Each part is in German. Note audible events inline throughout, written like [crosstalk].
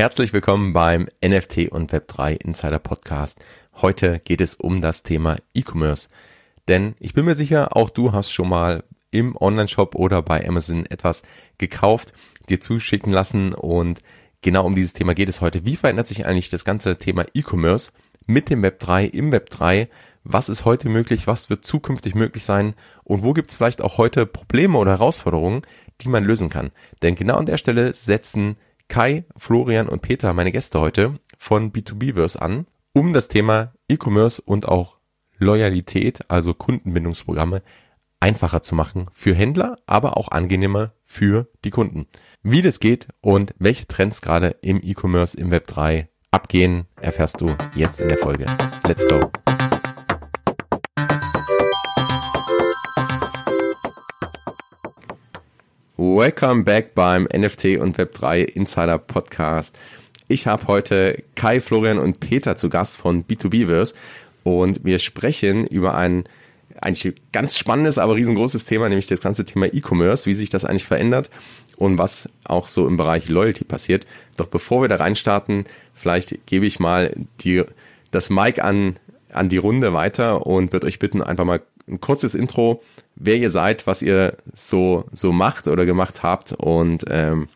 Herzlich willkommen beim NFT und Web3 Insider Podcast. Heute geht es um das Thema E-Commerce. Denn ich bin mir sicher, auch du hast schon mal im Online-Shop oder bei Amazon etwas gekauft, dir zuschicken lassen und genau um dieses Thema geht es heute. Wie verändert sich eigentlich das ganze Thema E-Commerce mit dem Web 3 im Web 3? Was ist heute möglich? Was wird zukünftig möglich sein? Und wo gibt es vielleicht auch heute Probleme oder Herausforderungen, die man lösen kann? Denn genau an der Stelle setzen Kai, Florian und Peter, meine Gäste heute von B2Bverse an, um das Thema E-Commerce und auch Loyalität, also Kundenbindungsprogramme, einfacher zu machen für Händler, aber auch angenehmer für die Kunden. Wie das geht und welche Trends gerade im E-Commerce im Web 3 abgehen, erfährst du jetzt in der Folge. Let's go! Welcome back beim NFT und Web3 Insider Podcast. Ich habe heute Kai, Florian und Peter zu Gast von B2Bverse und wir sprechen über ein eigentlich ganz spannendes, aber riesengroßes Thema, nämlich das ganze Thema E-Commerce, wie sich das eigentlich verändert und was auch so im Bereich Loyalty passiert. Doch bevor wir da reinstarten, vielleicht gebe ich mal die, das Mic an, an die Runde weiter und würde euch bitten, einfach mal ein kurzes Intro, wer ihr seid, was ihr so, so macht oder gemacht habt und ähm,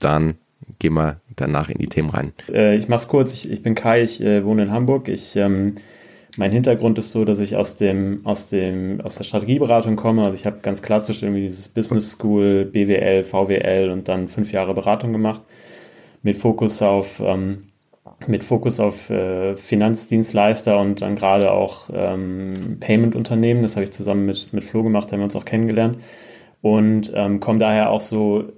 dann gehen wir danach in die Themen rein. Äh, ich mach's kurz, ich, ich bin Kai, ich äh, wohne in Hamburg. Ich, ähm, mein Hintergrund ist so, dass ich aus dem, aus dem, aus der Strategieberatung komme. Also ich habe ganz klassisch irgendwie dieses Business School, BWL, VWL und dann fünf Jahre Beratung gemacht mit Fokus auf ähm, mit Fokus auf äh, Finanzdienstleister und dann gerade auch ähm, Payment-Unternehmen. Das habe ich zusammen mit, mit Flo gemacht, haben wir uns auch kennengelernt. Und ähm, komme daher auch so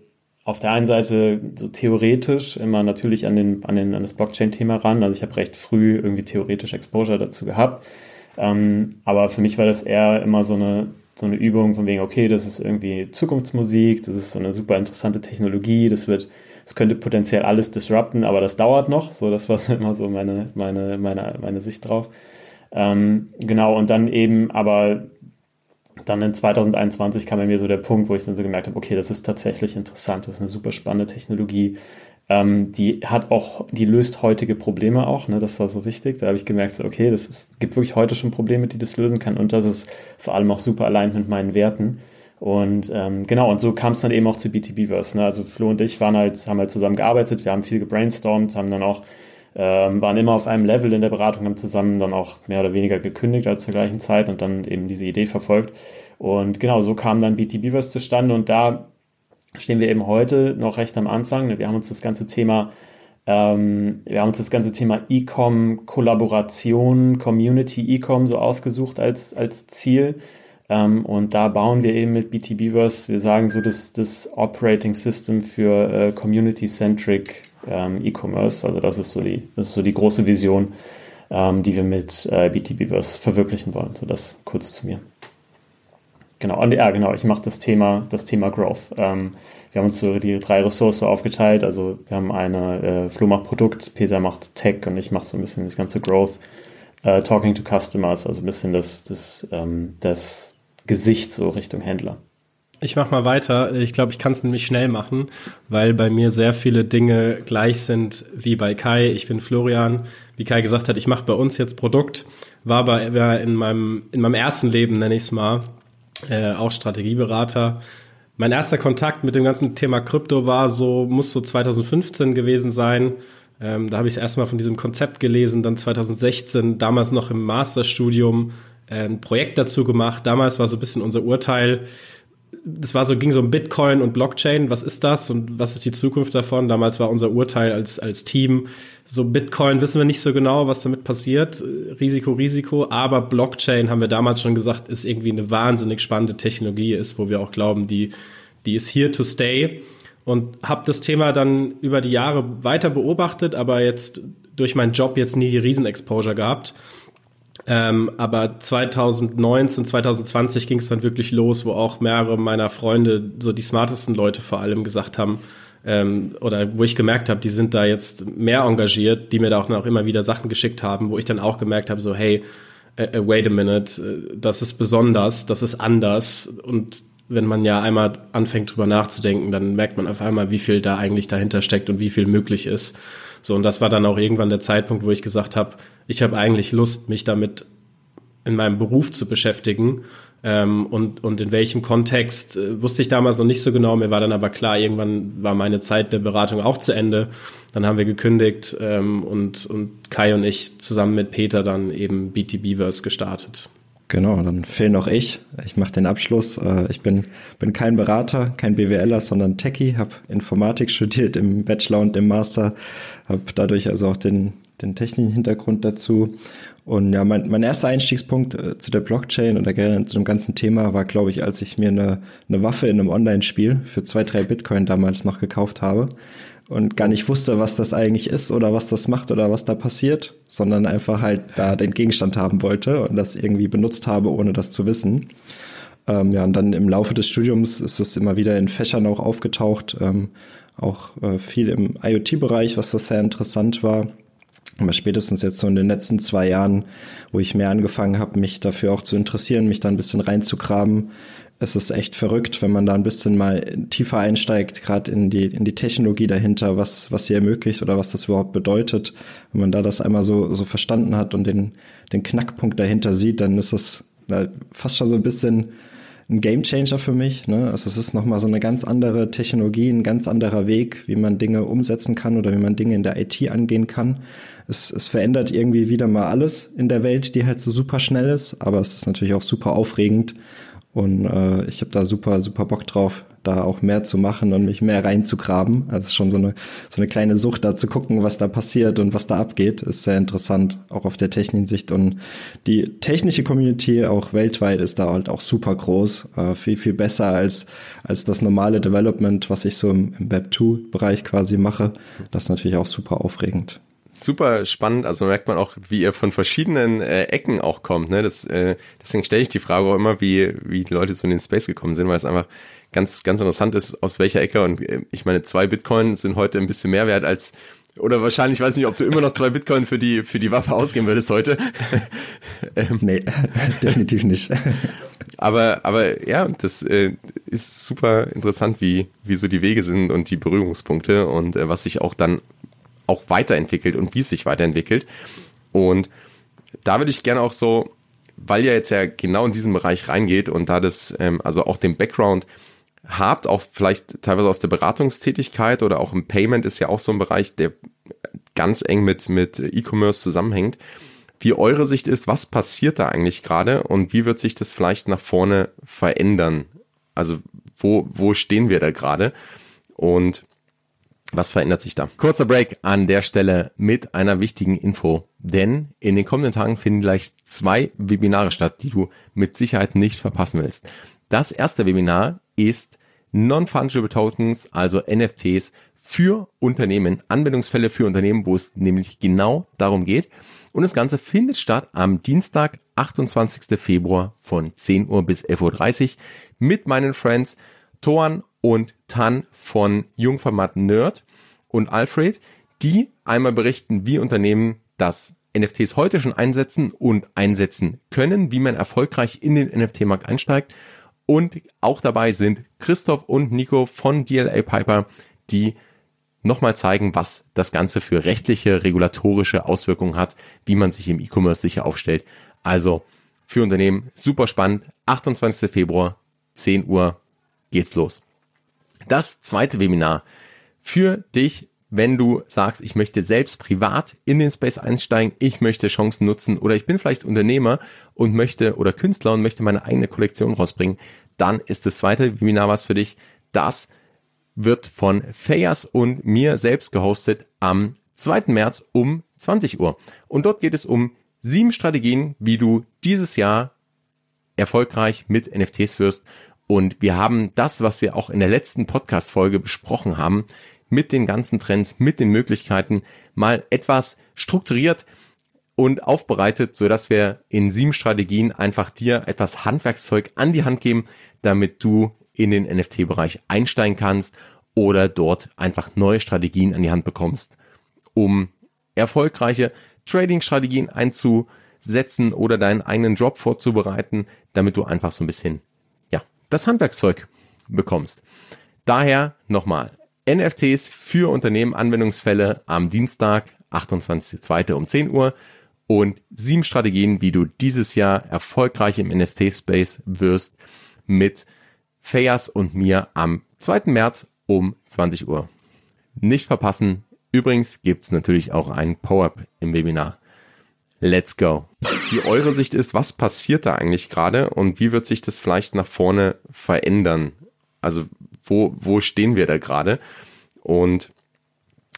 auf der einen Seite so theoretisch immer natürlich an, den, an, den, an das Blockchain-Thema ran. Also ich habe recht früh irgendwie theoretisch Exposure dazu gehabt. Ähm, aber für mich war das eher immer so eine, so eine Übung von wegen, okay, das ist irgendwie Zukunftsmusik, das ist so eine super interessante Technologie, das wird es könnte potenziell alles disrupten, aber das dauert noch. So, das war [laughs] immer so meine, meine, meine, meine Sicht drauf. Ähm, genau, und dann eben, aber dann in 2021 kam bei mir so der Punkt, wo ich dann so gemerkt habe, okay, das ist tatsächlich interessant, das ist eine super spannende Technologie. Ähm, die hat auch, die löst heutige Probleme auch, ne? Das war so wichtig. Da habe ich gemerkt, so, okay, das ist, gibt wirklich heute schon Probleme, die das lösen kann und das ist vor allem auch super allein mit meinen Werten. Und ähm, genau, und so kam es dann eben auch zu BTBverse. Ne? Also Flo und ich waren halt, haben halt zusammen gearbeitet, wir haben viel gebrainstormt, haben dann auch, ähm, waren immer auf einem Level in der Beratung, haben zusammen dann auch mehr oder weniger gekündigt als zur gleichen Zeit und dann eben diese Idee verfolgt. Und genau, so kam dann BTBverse zustande und da stehen wir eben heute noch recht am Anfang. Ne? Wir haben uns das ganze Thema ähm, wir haben uns das ganze Thema E-Com, Kollaboration, Community E-Com so ausgesucht als, als Ziel. Ähm, und da bauen wir eben mit BTBverse, wir sagen so, das, das Operating System für äh, Community-Centric ähm, E-Commerce. Also das ist so die, das ist so die große Vision, ähm, die wir mit äh, BTBverse verwirklichen wollen. So das kurz zu mir. Genau, und ja, genau, ich mache das Thema, das Thema Growth. Ähm, wir haben uns so die drei Ressourcen aufgeteilt. Also wir haben eine, äh, Flo macht Produkt, Peter macht Tech und ich mache so ein bisschen das ganze Growth. Uh, talking to Customers, also ein bisschen das, das, ähm, das Gesicht so Richtung Händler. Ich mache mal weiter. Ich glaube, ich kann es nämlich schnell machen, weil bei mir sehr viele Dinge gleich sind wie bei Kai. Ich bin Florian. Wie Kai gesagt hat, ich mache bei uns jetzt Produkt. War bei in meinem in meinem ersten Leben nenne ich es mal äh, auch Strategieberater. Mein erster Kontakt mit dem ganzen Thema Krypto war so muss so 2015 gewesen sein. Ähm, da habe ich erstmal von diesem Konzept gelesen. Dann 2016 damals noch im Masterstudium ein Projekt dazu gemacht. Damals war so ein bisschen unser Urteil. Das war so, ging so um Bitcoin und Blockchain. Was ist das und was ist die Zukunft davon? Damals war unser Urteil als, als Team so Bitcoin wissen wir nicht so genau, was damit passiert. Risiko, Risiko. Aber Blockchain haben wir damals schon gesagt, ist irgendwie eine wahnsinnig spannende Technologie ist, wo wir auch glauben, die, die ist here to stay. Und habe das Thema dann über die Jahre weiter beobachtet, aber jetzt durch meinen Job jetzt nie die Riesenexposure gehabt ähm, aber 2019, 2020 ging es dann wirklich los, wo auch mehrere meiner Freunde, so die smartesten Leute vor allem, gesagt haben, ähm, oder wo ich gemerkt habe, die sind da jetzt mehr engagiert, die mir da auch noch immer wieder Sachen geschickt haben, wo ich dann auch gemerkt habe, so hey, äh, äh wait a minute, äh, das ist besonders, das ist anders und wenn man ja einmal anfängt drüber nachzudenken, dann merkt man auf einmal, wie viel da eigentlich dahinter steckt und wie viel möglich ist. So, und das war dann auch irgendwann der Zeitpunkt, wo ich gesagt habe, ich habe eigentlich Lust, mich damit in meinem Beruf zu beschäftigen. Ähm, und, und in welchem Kontext äh, wusste ich damals noch nicht so genau. Mir war dann aber klar, irgendwann war meine Zeit der Beratung auch zu Ende. Dann haben wir gekündigt ähm, und, und Kai und ich zusammen mit Peter dann eben BTBverse gestartet. Genau, dann fehl noch ich. Ich mache den Abschluss. Äh, ich bin, bin kein Berater, kein BWLer, sondern Techie, habe Informatik studiert im Bachelor und im Master, habe dadurch also auch den, den technischen Hintergrund dazu. Und ja, mein, mein erster Einstiegspunkt äh, zu der Blockchain oder generell zu dem ganzen Thema war, glaube ich, als ich mir eine, eine Waffe in einem Online-Spiel für zwei, drei Bitcoin damals noch gekauft habe und gar nicht wusste, was das eigentlich ist oder was das macht oder was da passiert, sondern einfach halt da den Gegenstand haben wollte und das irgendwie benutzt habe, ohne das zu wissen. Ähm, ja, und dann im Laufe des Studiums ist es immer wieder in Fächern auch aufgetaucht, ähm, auch äh, viel im IoT-Bereich, was das sehr interessant war. Aber spätestens jetzt so in den letzten zwei Jahren, wo ich mehr angefangen habe, mich dafür auch zu interessieren, mich da ein bisschen reinzugraben, es ist echt verrückt, wenn man da ein bisschen mal tiefer einsteigt, gerade in die, in die Technologie dahinter, was, was sie ermöglicht oder was das überhaupt bedeutet. Wenn man da das einmal so, so verstanden hat und den, den Knackpunkt dahinter sieht, dann ist es fast schon so ein bisschen ein Gamechanger für mich. Ne? Also es ist nochmal so eine ganz andere Technologie, ein ganz anderer Weg, wie man Dinge umsetzen kann oder wie man Dinge in der IT angehen kann. Es, es verändert irgendwie wieder mal alles in der Welt, die halt so super schnell ist, aber es ist natürlich auch super aufregend und äh, ich habe da super, super Bock drauf, da auch mehr zu machen und mich mehr reinzugraben. Also schon so eine, so eine kleine Sucht da zu gucken, was da passiert und was da abgeht, ist sehr interessant, auch auf der technischen Sicht. Und die technische Community auch weltweit ist da halt auch super groß, äh, viel, viel besser als, als das normale Development, was ich so im, im Web 2-Bereich quasi mache. Das ist natürlich auch super aufregend super spannend. Also merkt man auch, wie ihr von verschiedenen äh, Ecken auch kommt. Ne? Das, äh, deswegen stelle ich die Frage auch immer, wie, wie die Leute so in den Space gekommen sind, weil es einfach ganz, ganz interessant ist, aus welcher Ecke. Und äh, ich meine, zwei Bitcoin sind heute ein bisschen mehr wert als oder wahrscheinlich, weiß nicht, ob du immer noch zwei Bitcoin für die, für die Waffe ausgeben würdest heute. [laughs] ähm, nee, [laughs] definitiv nicht. aber, aber ja, das äh, ist super interessant, wie, wie so die Wege sind und die Berührungspunkte und äh, was sich auch dann auch weiterentwickelt und wie es sich weiterentwickelt. Und da würde ich gerne auch so, weil ihr jetzt ja genau in diesen Bereich reingeht und da das, ähm, also auch den Background habt, auch vielleicht teilweise aus der Beratungstätigkeit oder auch im Payment ist ja auch so ein Bereich, der ganz eng mit, mit E-Commerce zusammenhängt. Wie eure Sicht ist, was passiert da eigentlich gerade und wie wird sich das vielleicht nach vorne verändern? Also wo, wo stehen wir da gerade? Und was verändert sich da? Kurzer Break an der Stelle mit einer wichtigen Info, denn in den kommenden Tagen finden gleich zwei Webinare statt, die du mit Sicherheit nicht verpassen willst. Das erste Webinar ist Non-Fungible Tokens, also NFTs für Unternehmen, Anwendungsfälle für Unternehmen, wo es nämlich genau darum geht. Und das Ganze findet statt am Dienstag, 28. Februar von 10 Uhr bis 11.30 Uhr mit meinen Friends Toan und Tan von Jungformat Nerd und Alfred, die einmal berichten, wie Unternehmen das NFTs heute schon einsetzen und einsetzen können, wie man erfolgreich in den NFT-Markt einsteigt. Und auch dabei sind Christoph und Nico von DLA Piper, die nochmal zeigen, was das Ganze für rechtliche, regulatorische Auswirkungen hat, wie man sich im E-Commerce sicher aufstellt. Also für Unternehmen super spannend. 28. Februar, 10 Uhr geht's los. Das zweite Webinar für dich, wenn du sagst, ich möchte selbst privat in den Space einsteigen, ich möchte Chancen nutzen oder ich bin vielleicht Unternehmer und möchte oder Künstler und möchte meine eigene Kollektion rausbringen, dann ist das zweite Webinar was für dich. Das wird von Fayas und mir selbst gehostet am 2. März um 20 Uhr. Und dort geht es um sieben Strategien, wie du dieses Jahr erfolgreich mit NFTs wirst und wir haben das, was wir auch in der letzten Podcast-Folge besprochen haben, mit den ganzen Trends, mit den Möglichkeiten mal etwas strukturiert und aufbereitet, so dass wir in sieben Strategien einfach dir etwas Handwerkszeug an die Hand geben, damit du in den NFT-Bereich einsteigen kannst oder dort einfach neue Strategien an die Hand bekommst, um erfolgreiche Trading-Strategien einzusetzen oder deinen eigenen Job vorzubereiten, damit du einfach so ein bisschen das Handwerkszeug bekommst. Daher nochmal, NFTs für Unternehmen Anwendungsfälle am Dienstag, 28.02. um 10 Uhr und sieben Strategien, wie du dieses Jahr erfolgreich im NFT-Space wirst mit Fayas und mir am 2. März um 20 Uhr. Nicht verpassen. Übrigens gibt's natürlich auch ein Power-Up im Webinar. Let's go. Wie eure Sicht ist, was passiert da eigentlich gerade und wie wird sich das vielleicht nach vorne verändern? Also wo, wo stehen wir da gerade und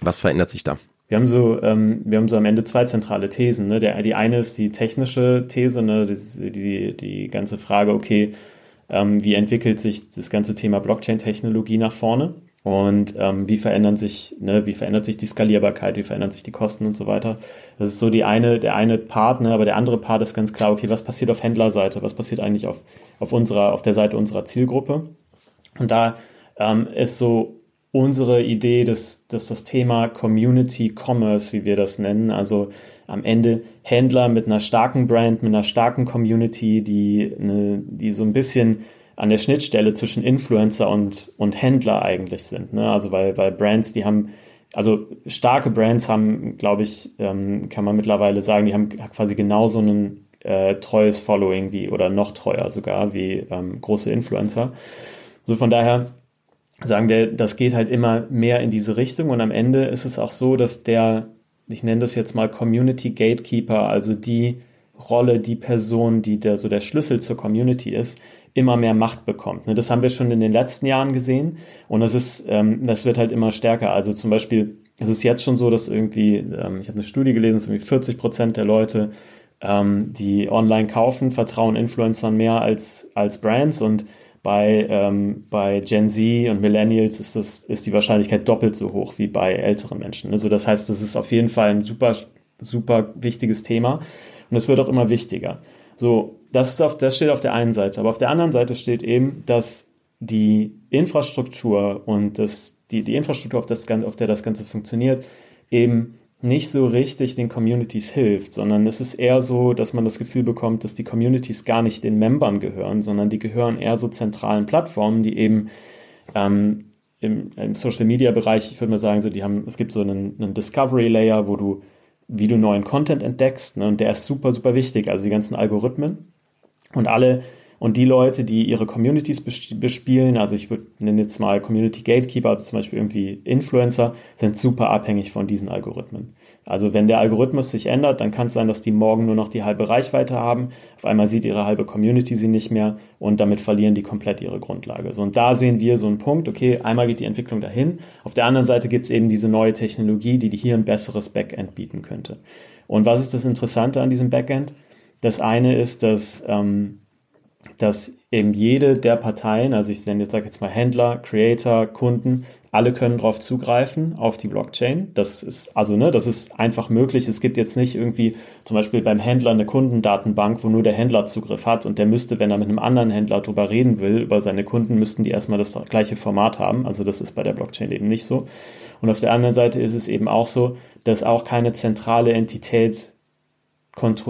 was verändert sich da? Wir haben so, ähm, wir haben so am Ende zwei zentrale Thesen. Ne? Der, die eine ist die technische These, ne? die, die, die ganze Frage, okay, ähm, wie entwickelt sich das ganze Thema Blockchain-Technologie nach vorne? Und ähm, wie verändern sich, ne, wie verändert sich die Skalierbarkeit, wie verändern sich die Kosten und so weiter. Das ist so die eine, der eine Part, ne, aber der andere Part ist ganz klar, okay, was passiert auf Händlerseite, was passiert eigentlich auf, auf unserer, auf der Seite unserer Zielgruppe? Und da ähm, ist so unsere Idee, dass, dass das Thema Community Commerce, wie wir das nennen, also am Ende Händler mit einer starken Brand, mit einer starken Community, die, eine, die so ein bisschen an der Schnittstelle zwischen Influencer und, und Händler eigentlich sind. Ne? Also weil, weil Brands, die haben, also starke Brands haben, glaube ich, ähm, kann man mittlerweile sagen, die haben quasi genauso ein äh, treues Following wie oder noch treuer sogar wie ähm, große Influencer. So von daher sagen wir, das geht halt immer mehr in diese Richtung und am Ende ist es auch so, dass der, ich nenne das jetzt mal Community Gatekeeper, also die Rolle, die Person, die der so der Schlüssel zur Community ist, immer mehr Macht bekommt. Ne, das haben wir schon in den letzten Jahren gesehen und das ist, ähm, das wird halt immer stärker. Also zum Beispiel, es ist jetzt schon so, dass irgendwie, ähm, ich habe eine Studie gelesen, dass irgendwie 40 Prozent der Leute, ähm, die online kaufen, vertrauen Influencern mehr als, als Brands und bei, ähm, bei Gen Z und Millennials ist, das, ist die Wahrscheinlichkeit doppelt so hoch wie bei älteren Menschen. Also das heißt, das ist auf jeden Fall ein super, super wichtiges Thema und es wird auch immer wichtiger. So, das, auf, das steht auf der einen Seite. Aber auf der anderen Seite steht eben, dass die Infrastruktur und das, die, die Infrastruktur, auf, das, auf der das Ganze funktioniert, eben nicht so richtig den Communities hilft, sondern es ist eher so, dass man das Gefühl bekommt, dass die Communities gar nicht den Membern gehören, sondern die gehören eher so zentralen Plattformen, die eben ähm, im, im Social Media Bereich, ich würde mal sagen, so die haben, es gibt so einen, einen Discovery Layer, wo du, wie du neuen Content entdeckst, ne, und der ist super, super wichtig, also die ganzen Algorithmen und alle und die Leute, die ihre Communities bespielen, also ich würde nennen jetzt mal Community Gatekeeper, also zum Beispiel irgendwie Influencer, sind super abhängig von diesen Algorithmen. Also wenn der Algorithmus sich ändert, dann kann es sein, dass die morgen nur noch die halbe Reichweite haben. Auf einmal sieht ihre halbe Community sie nicht mehr und damit verlieren die komplett ihre Grundlage. So, und da sehen wir so einen Punkt, okay, einmal geht die Entwicklung dahin. Auf der anderen Seite gibt es eben diese neue Technologie, die hier ein besseres Backend bieten könnte. Und was ist das Interessante an diesem Backend? Das eine ist, dass ähm, dass eben jede der Parteien, also ich nenne jetzt, sage jetzt mal Händler, Creator, Kunden, alle können darauf zugreifen, auf die Blockchain. Das ist, also, ne, das ist einfach möglich. Es gibt jetzt nicht irgendwie zum Beispiel beim Händler eine Kundendatenbank, wo nur der Händler Zugriff hat und der müsste, wenn er mit einem anderen Händler drüber reden will, über seine Kunden, müssten die erstmal das gleiche Format haben. Also das ist bei der Blockchain eben nicht so. Und auf der anderen Seite ist es eben auch so, dass auch keine zentrale Entität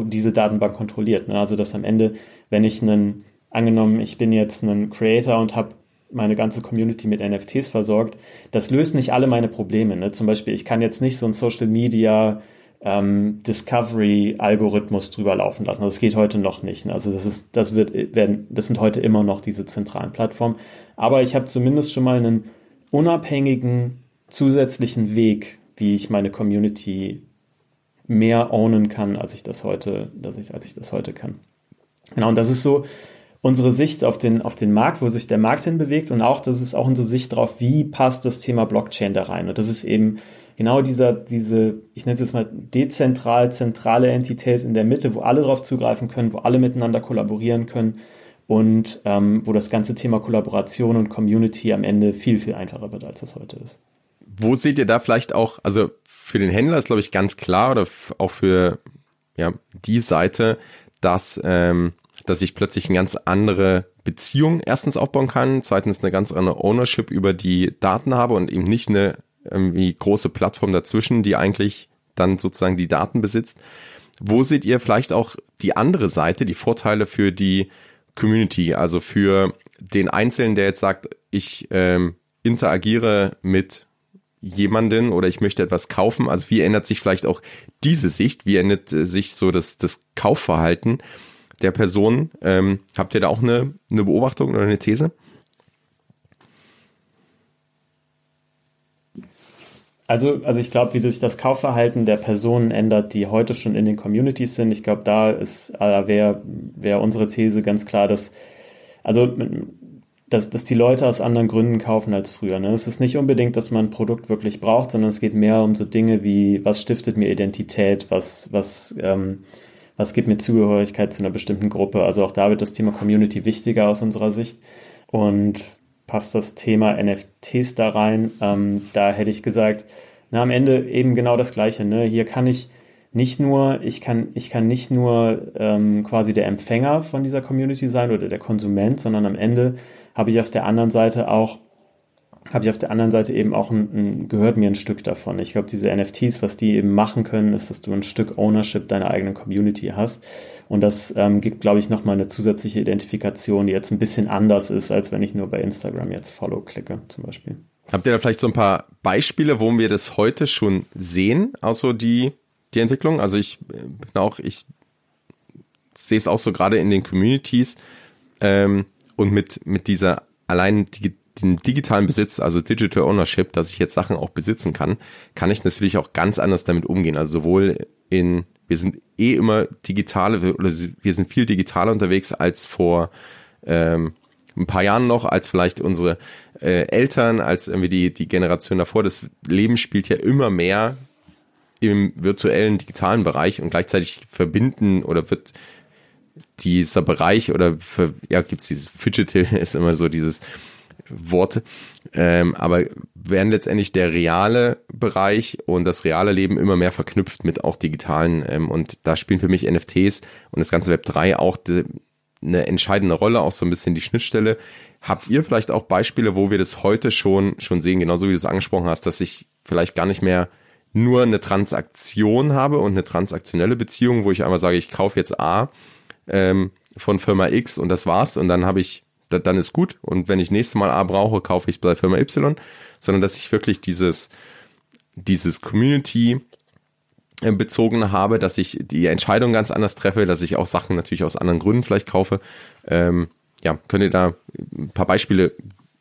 diese Datenbank kontrolliert. Ne? Also dass am Ende, wenn ich einen angenommen, ich bin jetzt ein Creator und habe meine ganze Community mit NFTs versorgt, das löst nicht alle meine Probleme. Ne? Zum Beispiel, ich kann jetzt nicht so ein Social Media ähm, Discovery-Algorithmus drüber laufen lassen. Das geht heute noch nicht. Ne? Also das ist, das wird, werden, das sind heute immer noch diese zentralen Plattformen. Aber ich habe zumindest schon mal einen unabhängigen zusätzlichen Weg, wie ich meine Community mehr ownen kann, als ich das heute, dass ich, als ich das heute kann. Genau, und das ist so, unsere Sicht auf den, auf den Markt, wo sich der Markt hinbewegt und auch, das ist auch unsere Sicht darauf, wie passt das Thema Blockchain da rein. Und das ist eben genau dieser, diese, ich nenne es jetzt mal dezentral, zentrale Entität in der Mitte, wo alle drauf zugreifen können, wo alle miteinander kollaborieren können und ähm, wo das ganze Thema Kollaboration und Community am Ende viel, viel einfacher wird, als das heute ist. Wo seht ihr da vielleicht auch, also für den Händler ist, glaube ich, ganz klar oder auch für ja, die Seite, dass ähm, dass ich plötzlich eine ganz andere Beziehung erstens aufbauen kann, zweitens eine ganz andere Ownership über die Daten habe und eben nicht eine irgendwie große Plattform dazwischen, die eigentlich dann sozusagen die Daten besitzt. Wo seht ihr vielleicht auch die andere Seite, die Vorteile für die Community, also für den Einzelnen, der jetzt sagt, ich ähm, interagiere mit jemanden oder ich möchte etwas kaufen. Also wie ändert sich vielleicht auch diese Sicht? Wie ändert äh, sich so das, das Kaufverhalten der Person? Ähm, habt ihr da auch eine, eine Beobachtung oder eine These? Also, also ich glaube, wie sich das Kaufverhalten der Personen ändert, die heute schon in den Communities sind. Ich glaube, da ist, äh, wäre wär unsere These ganz klar, dass, also dass, dass die Leute aus anderen Gründen kaufen als früher. Ne? Es ist nicht unbedingt, dass man ein Produkt wirklich braucht, sondern es geht mehr um so Dinge wie, was stiftet mir Identität, was, was, ähm, was gibt mir Zugehörigkeit zu einer bestimmten Gruppe. Also auch da wird das Thema Community wichtiger aus unserer Sicht. Und passt das Thema NFTs da rein. Ähm, da hätte ich gesagt, na, am Ende eben genau das Gleiche. Ne? Hier kann ich nicht nur, ich kann, ich kann nicht nur ähm, quasi der Empfänger von dieser Community sein oder der Konsument, sondern am Ende habe ich auf der anderen Seite auch habe ich auf der anderen Seite eben auch ein, ein, gehört mir ein Stück davon. Ich glaube, diese NFTs, was die eben machen können, ist, dass du ein Stück Ownership deiner eigenen Community hast. Und das ähm, gibt, glaube ich, nochmal eine zusätzliche Identifikation, die jetzt ein bisschen anders ist, als wenn ich nur bei Instagram jetzt Follow klicke, zum Beispiel. Habt ihr da vielleicht so ein paar Beispiele, wo wir das heute schon sehen, also die, die Entwicklung? Also ich bin auch, ich sehe es auch so gerade in den Communities, ähm, und mit, mit dieser allein die, den digitalen Besitz, also Digital Ownership, dass ich jetzt Sachen auch besitzen kann, kann ich natürlich auch ganz anders damit umgehen. Also sowohl in, wir sind eh immer digitale, oder wir sind viel digitaler unterwegs als vor ähm, ein paar Jahren noch, als vielleicht unsere äh, Eltern, als irgendwie die, die Generation davor. Das Leben spielt ja immer mehr im virtuellen, digitalen Bereich und gleichzeitig verbinden oder wird dieser Bereich oder für, ja, gibt's dieses Fidgetal, [laughs] ist immer so dieses Wort, ähm, aber werden letztendlich der reale Bereich und das reale Leben immer mehr verknüpft mit auch digitalen ähm, und da spielen für mich NFTs und das ganze Web 3 auch de, eine entscheidende Rolle, auch so ein bisschen die Schnittstelle. Habt ihr vielleicht auch Beispiele, wo wir das heute schon, schon sehen, genauso wie du es angesprochen hast, dass ich vielleicht gar nicht mehr nur eine Transaktion habe und eine transaktionelle Beziehung, wo ich einmal sage, ich kaufe jetzt A ähm, von Firma X und das war's. Und dann habe ich, dann ist gut und wenn ich nächstes Mal A brauche, kaufe ich bei Firma Y, sondern dass ich wirklich dieses, dieses Community äh, bezogen habe, dass ich die Entscheidung ganz anders treffe, dass ich auch Sachen natürlich aus anderen Gründen vielleicht kaufe. Ähm, ja, könnt ihr da ein paar Beispiele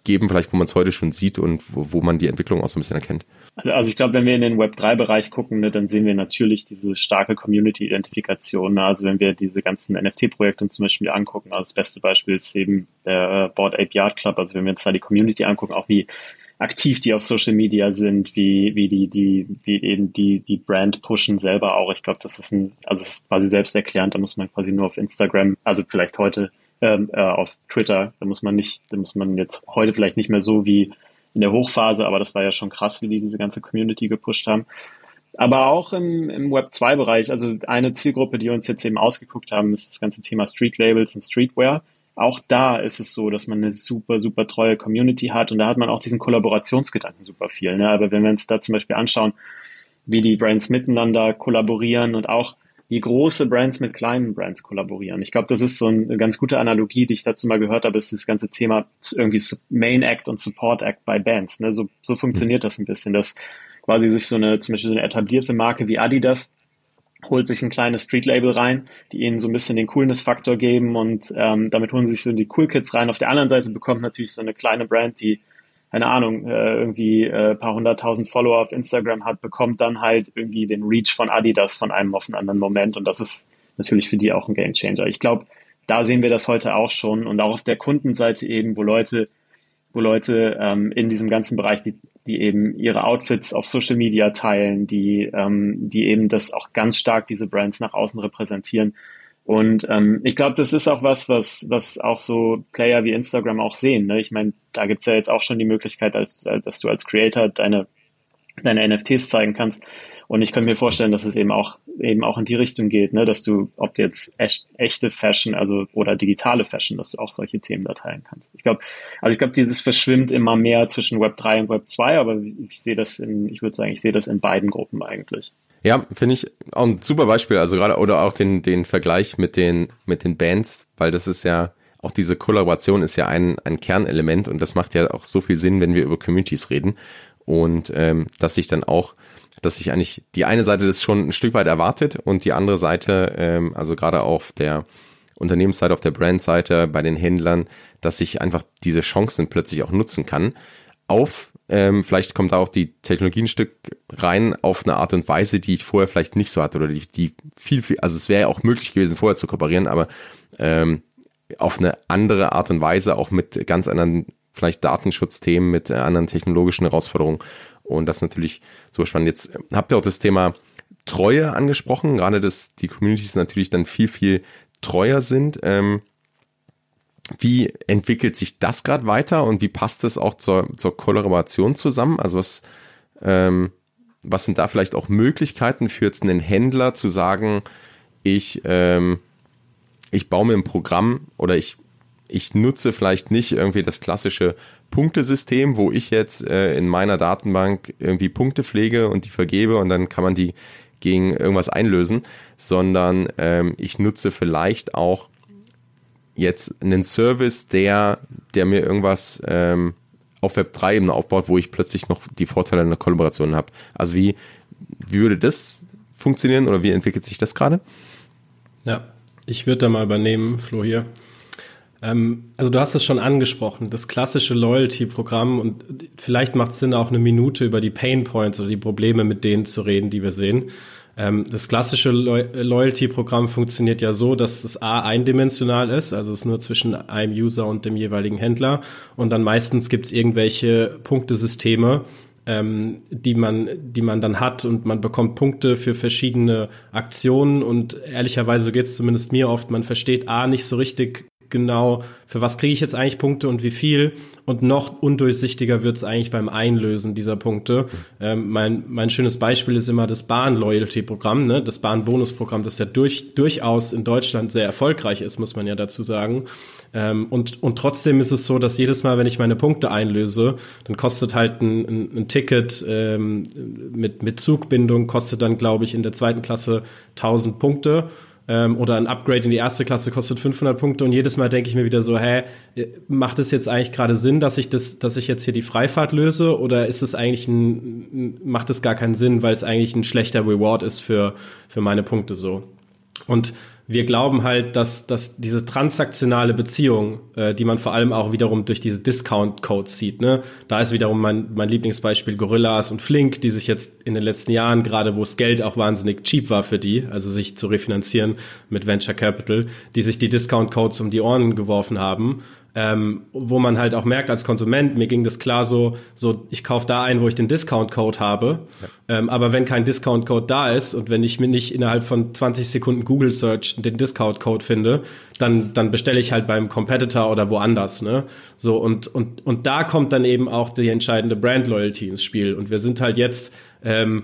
geben, vielleicht wo man es heute schon sieht und wo, wo man die Entwicklung auch so ein bisschen erkennt? Also, ich glaube, wenn wir in den Web3-Bereich gucken, ne, dann sehen wir natürlich diese starke Community-Identifikation. Ne? Also wenn wir diese ganzen NFT-Projekte zum Beispiel angucken, also das beste Beispiel ist eben der Board Ape Yard Club. Also wenn wir uns da die Community angucken, auch wie aktiv die auf Social Media sind, wie, wie die, die, wie eben die, die Brand pushen selber auch. Ich glaube, das ist ein, also es ist quasi selbsterklärend, da muss man quasi nur auf Instagram, also vielleicht heute ähm, äh, auf Twitter, da muss man nicht, da muss man jetzt heute vielleicht nicht mehr so wie in der Hochphase, aber das war ja schon krass, wie die diese ganze Community gepusht haben. Aber auch im, im Web 2-Bereich, also eine Zielgruppe, die uns jetzt eben ausgeguckt haben, ist das ganze Thema Street Labels und Streetwear. Auch da ist es so, dass man eine super, super treue Community hat und da hat man auch diesen Kollaborationsgedanken super viel. Ne? Aber wenn wir uns da zum Beispiel anschauen, wie die Brands miteinander kollaborieren und auch wie große Brands mit kleinen Brands kollaborieren. Ich glaube, das ist so eine ganz gute Analogie, die ich dazu mal gehört habe, ist das ganze Thema irgendwie Main Act und Support Act bei Bands. Ne? So, so funktioniert das ein bisschen, dass quasi sich so eine, zum Beispiel so eine etablierte Marke wie Adidas holt sich ein kleines Street-Label rein, die ihnen so ein bisschen den Coolness-Faktor geben und ähm, damit holen sie sich so die Cool-Kids rein. Auf der anderen Seite bekommt natürlich so eine kleine Brand, die keine Ahnung, äh, irgendwie äh, paar hunderttausend Follower auf Instagram hat, bekommt dann halt irgendwie den Reach von Adidas von einem auf einen anderen Moment und das ist natürlich für die auch ein Gamechanger. Ich glaube, da sehen wir das heute auch schon und auch auf der Kundenseite eben, wo Leute, wo Leute ähm, in diesem ganzen Bereich, die, die eben ihre Outfits auf Social Media teilen, die, ähm, die eben das auch ganz stark diese Brands nach außen repräsentieren, und ähm, ich glaube, das ist auch was, was, was auch so Player wie Instagram auch sehen. Ne? Ich meine, da gibt's ja jetzt auch schon die Möglichkeit, als, dass du als Creator deine, deine NFTs zeigen kannst. Und ich könnte mir vorstellen, dass es eben auch eben auch in die Richtung geht, ne? dass du, ob jetzt echt, echte Fashion, also oder digitale Fashion, dass du auch solche Themen da teilen kannst. Ich glaube, also ich glaube, dieses verschwimmt immer mehr zwischen Web 3 und Web 2, aber ich sehe das in, ich würde sagen, ich sehe das in beiden Gruppen eigentlich. Ja, finde ich auch ein super Beispiel. Also gerade oder auch den den Vergleich mit den mit den Bands, weil das ist ja auch diese Kollaboration ist ja ein, ein Kernelement und das macht ja auch so viel Sinn, wenn wir über Communities reden. Und ähm, dass sich dann auch, dass sich eigentlich die eine Seite das schon ein Stück weit erwartet und die andere Seite, ähm, also gerade auf der Unternehmensseite, auf der Brandseite, bei den Händlern, dass ich einfach diese Chancen plötzlich auch nutzen kann. Auf, ähm, vielleicht kommt da auch die Technologie ein Stück rein auf eine Art und Weise, die ich vorher vielleicht nicht so hatte oder die, die viel, viel, also es wäre ja auch möglich gewesen, vorher zu kooperieren, aber ähm, auf eine andere Art und Weise, auch mit ganz anderen vielleicht Datenschutzthemen, mit anderen technologischen Herausforderungen. Und das natürlich so spannend. Jetzt habt ihr auch das Thema Treue angesprochen, gerade dass die Communities natürlich dann viel, viel treuer sind. Ähm, wie entwickelt sich das gerade weiter und wie passt das auch zur, zur Kollaboration zusammen? Also was, ähm, was sind da vielleicht auch Möglichkeiten für jetzt einen Händler zu sagen, ich, ähm, ich baue mir ein Programm oder ich, ich nutze vielleicht nicht irgendwie das klassische Punktesystem, wo ich jetzt äh, in meiner Datenbank irgendwie Punkte pflege und die vergebe und dann kann man die gegen irgendwas einlösen, sondern ähm, ich nutze vielleicht auch jetzt einen Service, der, der mir irgendwas ähm, auf Web 3 eben aufbaut, wo ich plötzlich noch die Vorteile einer Kollaboration habe. Also wie, wie würde das funktionieren oder wie entwickelt sich das gerade? Ja, ich würde da mal übernehmen, Flo hier. Ähm, also du hast es schon angesprochen, das klassische Loyalty-Programm und vielleicht macht es Sinn, auch eine Minute über die Pain Points oder die Probleme mit denen zu reden, die wir sehen. Ähm, das klassische Loyalty-Programm funktioniert ja so, dass es A eindimensional ist, also es nur zwischen einem User und dem jeweiligen Händler. Und dann meistens gibt es irgendwelche Punktesysteme, ähm, die man, die man dann hat und man bekommt Punkte für verschiedene Aktionen. Und ehrlicherweise geht es zumindest mir oft, man versteht A nicht so richtig genau, für was kriege ich jetzt eigentlich Punkte und wie viel. Und noch undurchsichtiger wird es eigentlich beim Einlösen dieser Punkte. Ähm, mein, mein schönes Beispiel ist immer das Bahn-Loyalty-Programm, ne? das Bahn-Bonus-Programm, das ja durch, durchaus in Deutschland sehr erfolgreich ist, muss man ja dazu sagen. Ähm, und, und trotzdem ist es so, dass jedes Mal, wenn ich meine Punkte einlöse, dann kostet halt ein, ein, ein Ticket ähm, mit, mit Zugbindung, kostet dann, glaube ich, in der zweiten Klasse 1000 Punkte ähm, oder ein Upgrade in die erste Klasse kostet 500 Punkte und jedes Mal denke ich mir wieder so, hä, macht es jetzt eigentlich gerade Sinn, dass ich das, dass ich jetzt hier die Freifahrt löse oder ist es eigentlich ein, macht es gar keinen Sinn, weil es eigentlich ein schlechter Reward ist für, für meine Punkte so. Und wir glauben halt, dass, dass diese transaktionale Beziehung, äh, die man vor allem auch wiederum durch diese Discount-Codes sieht, ne, da ist wiederum mein, mein Lieblingsbeispiel Gorillas und Flink, die sich jetzt in den letzten Jahren, gerade wo das Geld auch wahnsinnig cheap war für die, also sich zu refinanzieren mit Venture Capital, die sich die Discount-Codes um die Ohren geworfen haben ähm, wo man halt auch merkt als Konsument, mir ging das klar so, so ich kaufe da ein, wo ich den Discount-Code habe, ja. ähm, aber wenn kein Discount-Code da ist und wenn ich mir nicht innerhalb von 20 Sekunden Google Search den Discount-Code finde, dann, dann bestelle ich halt beim Competitor oder woanders, ne? So, und, und, und da kommt dann eben auch die entscheidende Brand-Loyalty ins Spiel und wir sind halt jetzt ähm,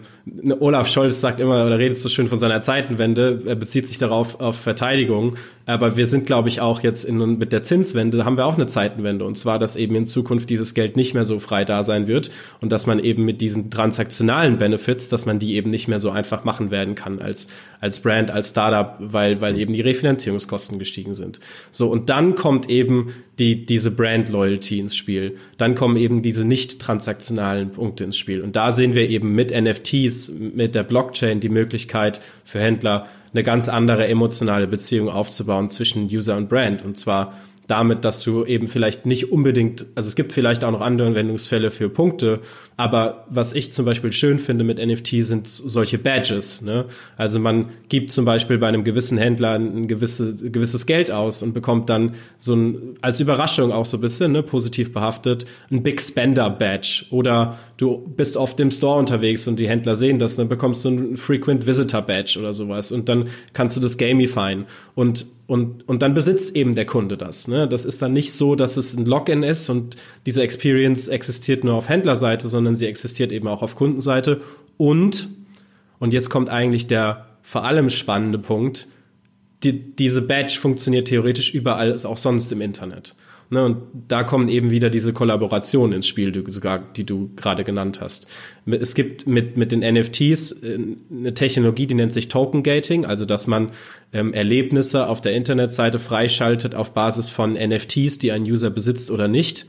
Olaf Scholz sagt immer oder redet so schön von seiner Zeitenwende, er bezieht sich darauf auf Verteidigung, aber wir sind, glaube ich, auch jetzt in, mit der Zinswende haben wir auch eine Zeitenwende und zwar, dass eben in Zukunft dieses Geld nicht mehr so frei da sein wird und dass man eben mit diesen transaktionalen Benefits, dass man die eben nicht mehr so einfach machen werden kann als als Brand, als Startup, weil weil eben die Refinanzierungskosten gestiegen sind. So und dann kommt eben die diese Brand Loyalty ins Spiel. Dann kommen eben diese nicht transaktionalen Punkte ins Spiel und da sehen wir eben mit NFTs, mit der Blockchain die Möglichkeit für Händler eine ganz andere emotionale Beziehung aufzubauen zwischen User und Brand. Und zwar damit, dass du eben vielleicht nicht unbedingt, also es gibt vielleicht auch noch andere Anwendungsfälle für Punkte, aber was ich zum Beispiel schön finde mit NFT sind solche Badges. Ne? Also man gibt zum Beispiel bei einem gewissen Händler ein gewisse, gewisses Geld aus und bekommt dann so ein, als Überraschung auch so ein bisschen, ne, positiv behaftet, ein Big Spender Badge. Oder du bist oft im Store unterwegs und die Händler sehen das, dann bekommst du ein Frequent Visitor Badge oder sowas und dann kannst du das gamifyen. Und und, und dann besitzt eben der Kunde das. Ne? Das ist dann nicht so, dass es ein Login ist und diese Experience existiert nur auf Händlerseite, sondern sie existiert eben auch auf Kundenseite. Und, und jetzt kommt eigentlich der vor allem spannende Punkt, die, diese Badge funktioniert theoretisch überall, auch sonst im Internet. Ne, und da kommen eben wieder diese Kollaborationen ins Spiel, die, die du gerade genannt hast. Es gibt mit, mit den NFTs äh, eine Technologie, die nennt sich Token Gating, also dass man ähm, Erlebnisse auf der Internetseite freischaltet auf Basis von NFTs, die ein User besitzt oder nicht.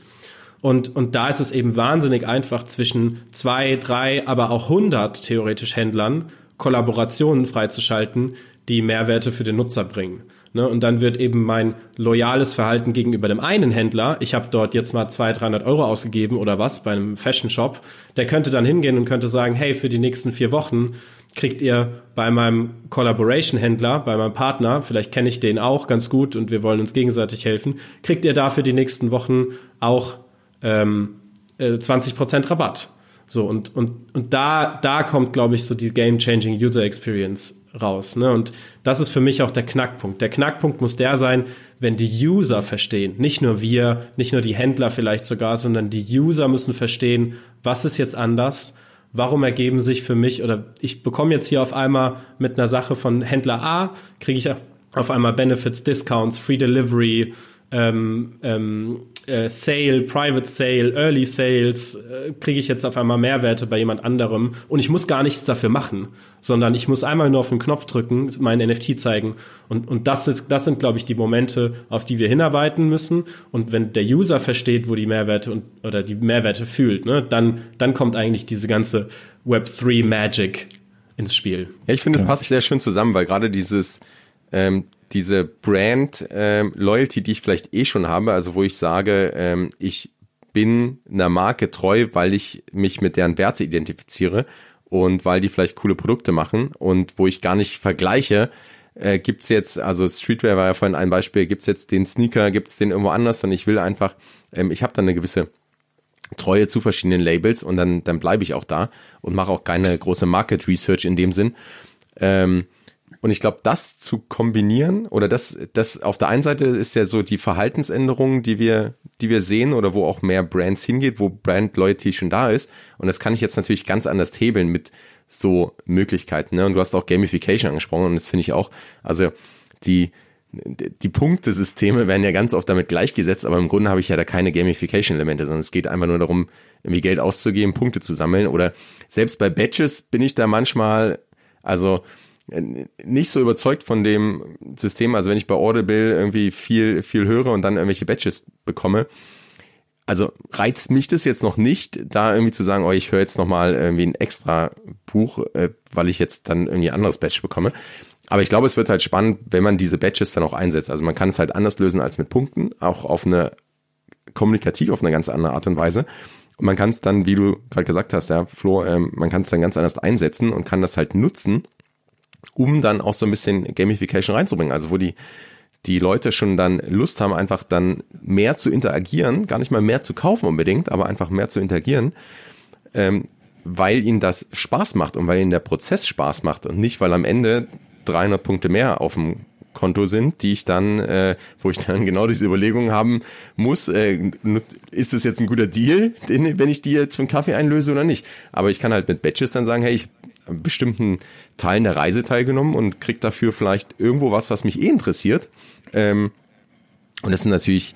Und, und da ist es eben wahnsinnig einfach zwischen zwei, drei, aber auch hundert theoretisch Händlern Kollaborationen freizuschalten, die Mehrwerte für den Nutzer bringen. Ne? Und dann wird eben mein loyales Verhalten gegenüber dem einen Händler, ich habe dort jetzt mal 200, 300 Euro ausgegeben oder was bei einem Fashion Shop, der könnte dann hingehen und könnte sagen, hey, für die nächsten vier Wochen kriegt ihr bei meinem Collaboration-Händler, bei meinem Partner, vielleicht kenne ich den auch ganz gut und wir wollen uns gegenseitig helfen, kriegt ihr dafür die nächsten Wochen auch ähm, äh, 20% Rabatt. So, und, und, und da, da kommt, glaube ich, so die game-changing User Experience raus. Ne? Und das ist für mich auch der Knackpunkt. Der Knackpunkt muss der sein, wenn die User verstehen, nicht nur wir, nicht nur die Händler vielleicht sogar, sondern die User müssen verstehen, was ist jetzt anders, warum ergeben sich für mich oder ich bekomme jetzt hier auf einmal mit einer Sache von Händler A, kriege ich auf einmal Benefits, Discounts, Free Delivery, ähm, ähm, äh, Sale, Private Sale, Early Sales, äh, kriege ich jetzt auf einmal Mehrwerte bei jemand anderem. Und ich muss gar nichts dafür machen, sondern ich muss einmal nur auf den Knopf drücken, mein NFT zeigen. Und, und das, ist, das sind, glaube ich, die Momente, auf die wir hinarbeiten müssen. Und wenn der User versteht, wo die Mehrwerte und, oder die Mehrwerte fühlt, ne, dann, dann kommt eigentlich diese ganze Web3 Magic ins Spiel. Ja, ich finde, es passt sehr schön zusammen, weil gerade dieses ähm, diese Brand ähm, Loyalty, die ich vielleicht eh schon habe, also wo ich sage, ähm, ich bin einer Marke treu, weil ich mich mit deren Werte identifiziere und weil die vielleicht coole Produkte machen und wo ich gar nicht vergleiche, äh, gibt's jetzt, also Streetwear war ja vorhin ein Beispiel, gibt's jetzt den Sneaker, gibt's den irgendwo anders und ich will einfach, ähm, ich habe dann eine gewisse Treue zu verschiedenen Labels und dann, dann bleibe ich auch da und mache auch keine große Market Research in dem Sinn. Ähm, und ich glaube, das zu kombinieren oder das, das auf der einen Seite ist ja so die Verhaltensänderung, die wir, die wir sehen oder wo auch mehr Brands hingeht, wo Brand Loyalty schon da ist. Und das kann ich jetzt natürlich ganz anders hebeln mit so Möglichkeiten. Ne? Und du hast auch Gamification angesprochen und das finde ich auch, also die, die Punktesysteme werden ja ganz oft damit gleichgesetzt, aber im Grunde habe ich ja da keine Gamification-Elemente, sondern es geht einfach nur darum, irgendwie Geld auszugeben, Punkte zu sammeln. Oder selbst bei Badges bin ich da manchmal, also nicht so überzeugt von dem System. Also wenn ich bei Audible irgendwie viel, viel höre und dann irgendwelche Badges bekomme, also reizt mich das jetzt noch nicht, da irgendwie zu sagen, oh, ich höre jetzt nochmal irgendwie ein extra Buch, äh, weil ich jetzt dann irgendwie ein anderes Badge bekomme. Aber ich glaube, es wird halt spannend, wenn man diese Badges dann auch einsetzt. Also man kann es halt anders lösen als mit Punkten, auch auf eine kommunikativ auf eine ganz andere Art und Weise. Und man kann es dann, wie du gerade gesagt hast, ja, Flo, ähm, man kann es dann ganz anders einsetzen und kann das halt nutzen, um dann auch so ein bisschen Gamification reinzubringen. Also wo die, die Leute schon dann Lust haben, einfach dann mehr zu interagieren, gar nicht mal mehr zu kaufen unbedingt, aber einfach mehr zu interagieren, ähm, weil ihnen das Spaß macht und weil ihnen der Prozess Spaß macht und nicht, weil am Ende 300 Punkte mehr auf dem Konto sind, die ich dann, äh, wo ich dann [laughs] genau diese Überlegungen haben muss, äh, ist das jetzt ein guter Deal, wenn ich die jetzt für einen Kaffee einlöse oder nicht? Aber ich kann halt mit Badges dann sagen, hey, ich bestimmten Teilen der Reise teilgenommen und krieg dafür vielleicht irgendwo was, was mich eh interessiert. Ähm, und das sind natürlich,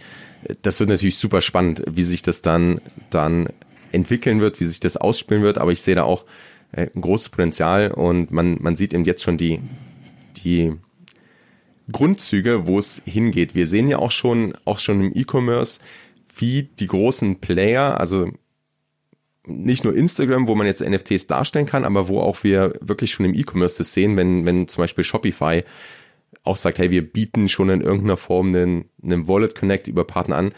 das wird natürlich super spannend, wie sich das dann, dann entwickeln wird, wie sich das ausspielen wird. Aber ich sehe da auch äh, ein großes Potenzial und man, man sieht eben jetzt schon die, die Grundzüge, wo es hingeht. Wir sehen ja auch schon, auch schon im E-Commerce, wie die großen Player, also nicht nur Instagram, wo man jetzt NFTs darstellen kann, aber wo auch wir wirklich schon im E-Commerce das sehen, wenn, wenn zum Beispiel Shopify auch sagt, hey, wir bieten schon in irgendeiner Form einen, einen Wallet Connect über Partner an.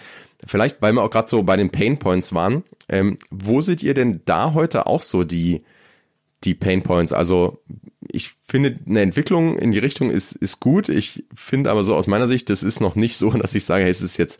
Vielleicht, weil wir auch gerade so bei den Pain Points waren, ähm, wo seht ihr denn da heute auch so die, die Pain Points? Also ich finde, eine Entwicklung in die Richtung ist, ist gut. Ich finde aber so aus meiner Sicht, das ist noch nicht so, [laughs] dass ich sage, hey, es ist jetzt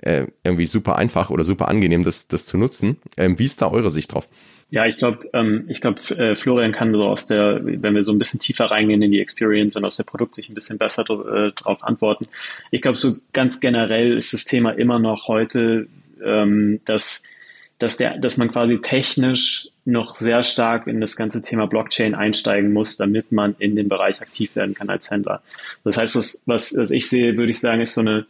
äh, irgendwie super einfach oder super angenehm, das, das zu nutzen. Ähm, wie ist da eure Sicht drauf? Ja, ich glaube, ähm, ich glaube, äh, Florian kann so aus der, wenn wir so ein bisschen tiefer reingehen in die Experience und aus der Produkt sich ein bisschen besser äh, darauf antworten. Ich glaube, so ganz generell ist das Thema immer noch heute, ähm, dass dass der, dass man quasi technisch noch sehr stark in das ganze Thema Blockchain einsteigen muss, damit man in dem Bereich aktiv werden kann als Händler. Das heißt, was, was ich sehe, würde ich sagen, ist so eine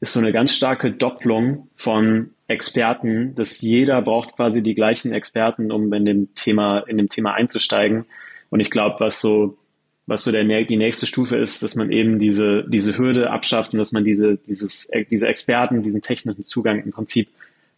ist so eine ganz starke Doppelung von Experten, dass jeder braucht quasi die gleichen Experten, um in dem Thema, in dem Thema einzusteigen. Und ich glaube, was so, was so der, die nächste Stufe ist, dass man eben diese, diese Hürde abschafft und dass man diese, dieses, diese Experten, diesen technischen Zugang im Prinzip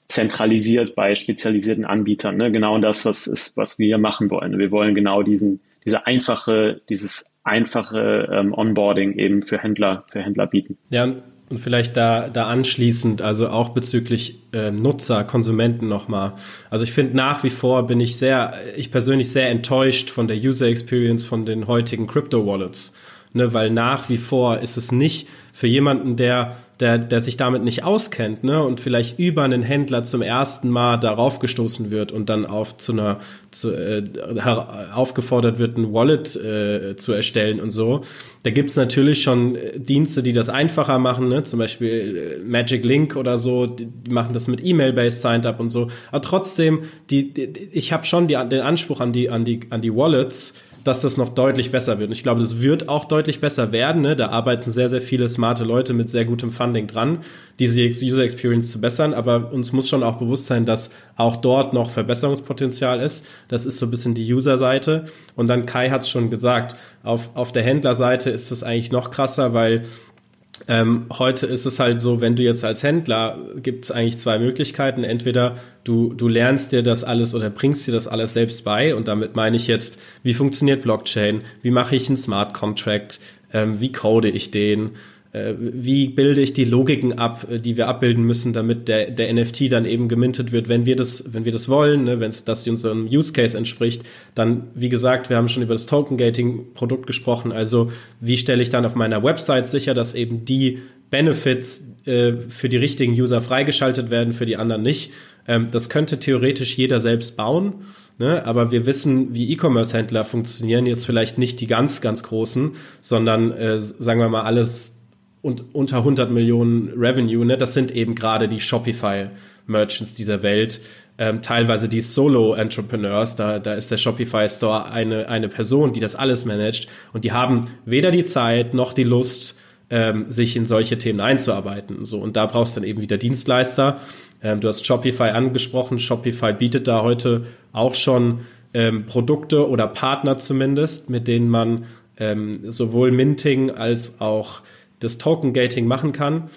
zentralisiert bei spezialisierten Anbietern. Ne? Genau das, was ist, was wir machen wollen. Wir wollen genau diesen, diese einfache, dieses einfache ähm, Onboarding eben für Händler, für Händler bieten. Ja, und vielleicht da, da anschließend, also auch bezüglich äh, Nutzer, Konsumenten nochmal. Also ich finde nach wie vor bin ich sehr, ich persönlich sehr enttäuscht von der User Experience von den heutigen Crypto Wallets. Ne, weil nach wie vor ist es nicht für jemanden, der der, der sich damit nicht auskennt, ne, und vielleicht über einen Händler zum ersten Mal darauf gestoßen wird und dann auf zu einer zu, äh, aufgefordert wird, ein Wallet äh, zu erstellen und so. Da gibt's natürlich schon Dienste, die das einfacher machen, ne, zum Beispiel äh, Magic Link oder so, die, die machen das mit E-Mail-based Signed Up und so. Aber trotzdem, die, die ich habe schon die, den Anspruch an die an die an die Wallets dass das noch deutlich besser wird. Und ich glaube, das wird auch deutlich besser werden. Ne? Da arbeiten sehr, sehr viele smarte Leute mit sehr gutem Funding dran, diese User Experience zu bessern. Aber uns muss schon auch bewusst sein, dass auch dort noch Verbesserungspotenzial ist. Das ist so ein bisschen die User-Seite. Und dann Kai hat es schon gesagt, auf, auf der Händlerseite ist es eigentlich noch krasser, weil ähm, heute ist es halt so, wenn du jetzt als Händler, gibt es eigentlich zwei Möglichkeiten. Entweder du, du lernst dir das alles oder bringst dir das alles selbst bei. Und damit meine ich jetzt, wie funktioniert Blockchain? Wie mache ich einen Smart Contract? Ähm, wie code ich den? Äh, wie bilde ich die Logiken ab, äh, die wir abbilden müssen, damit der, der NFT dann eben gemintet wird, wenn wir das, wenn wir das wollen, ne, wenn das unserem Use Case entspricht, dann, wie gesagt, wir haben schon über das Token Gating Produkt gesprochen, also wie stelle ich dann auf meiner Website sicher, dass eben die Benefits äh, für die richtigen User freigeschaltet werden, für die anderen nicht. Ähm, das könnte theoretisch jeder selbst bauen. Ne? Aber wir wissen, wie E-Commerce-Händler funktionieren, jetzt vielleicht nicht die ganz, ganz großen, sondern äh, sagen wir mal alles und unter 100 Millionen Revenue, ne, das sind eben gerade die Shopify-Merchants dieser Welt, ähm, teilweise die Solo-Entrepreneurs, da, da ist der Shopify-Store eine, eine Person, die das alles managt und die haben weder die Zeit noch die Lust, ähm, sich in solche Themen einzuarbeiten. So, und da brauchst du dann eben wieder Dienstleister. Ähm, du hast Shopify angesprochen. Shopify bietet da heute auch schon ähm, Produkte oder Partner zumindest, mit denen man ähm, sowohl Minting als auch das Token Gating machen kann.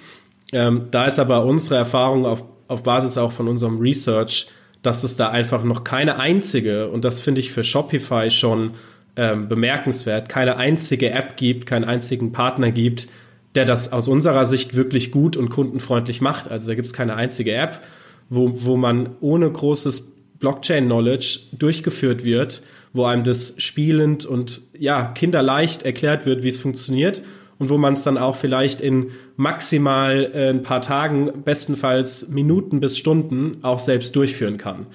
Ähm, da ist aber unsere Erfahrung auf, auf Basis auch von unserem Research, dass es da einfach noch keine einzige, und das finde ich für Shopify schon ähm, bemerkenswert, keine einzige App gibt, keinen einzigen Partner gibt, der das aus unserer Sicht wirklich gut und kundenfreundlich macht. Also da gibt es keine einzige App, wo, wo man ohne großes Blockchain-Knowledge durchgeführt wird, wo einem das spielend und ja, kinderleicht erklärt wird, wie es funktioniert und wo man es dann auch vielleicht in maximal äh, ein paar Tagen, bestenfalls Minuten bis Stunden auch selbst durchführen kann.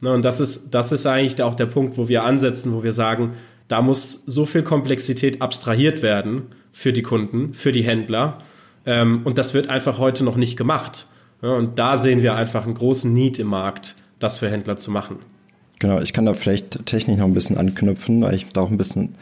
Ne, und das ist, das ist eigentlich auch der Punkt, wo wir ansetzen, wo wir sagen, da muss so viel Komplexität abstrahiert werden für die Kunden, für die Händler. Ähm, und das wird einfach heute noch nicht gemacht. Ja, und da sehen wir einfach einen großen Need im Markt, das für Händler zu machen. Genau, ich kann da vielleicht technisch noch ein bisschen anknüpfen, weil ich da auch ein bisschen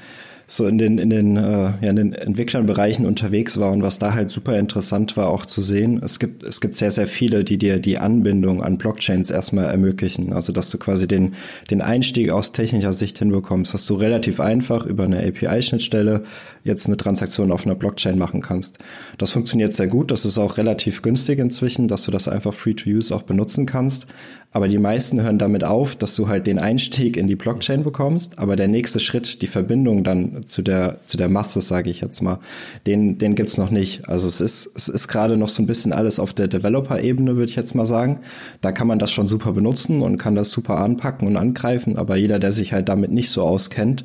so in den in den äh, ja in den Entwicklernbereichen unterwegs war und was da halt super interessant war auch zu sehen. Es gibt es gibt sehr sehr viele, die dir die Anbindung an Blockchains erstmal ermöglichen, also dass du quasi den den Einstieg aus technischer Sicht hinbekommst, dass du relativ einfach über eine API-Schnittstelle jetzt eine Transaktion auf einer Blockchain machen kannst. Das funktioniert sehr gut, das ist auch relativ günstig inzwischen, dass du das einfach free to use auch benutzen kannst. Aber die meisten hören damit auf, dass du halt den Einstieg in die Blockchain bekommst, aber der nächste Schritt, die Verbindung dann zu der zu der Masse, sage ich jetzt mal, den den gibt's noch nicht. Also es ist es ist gerade noch so ein bisschen alles auf der Developer-Ebene, würde ich jetzt mal sagen. Da kann man das schon super benutzen und kann das super anpacken und angreifen, aber jeder, der sich halt damit nicht so auskennt,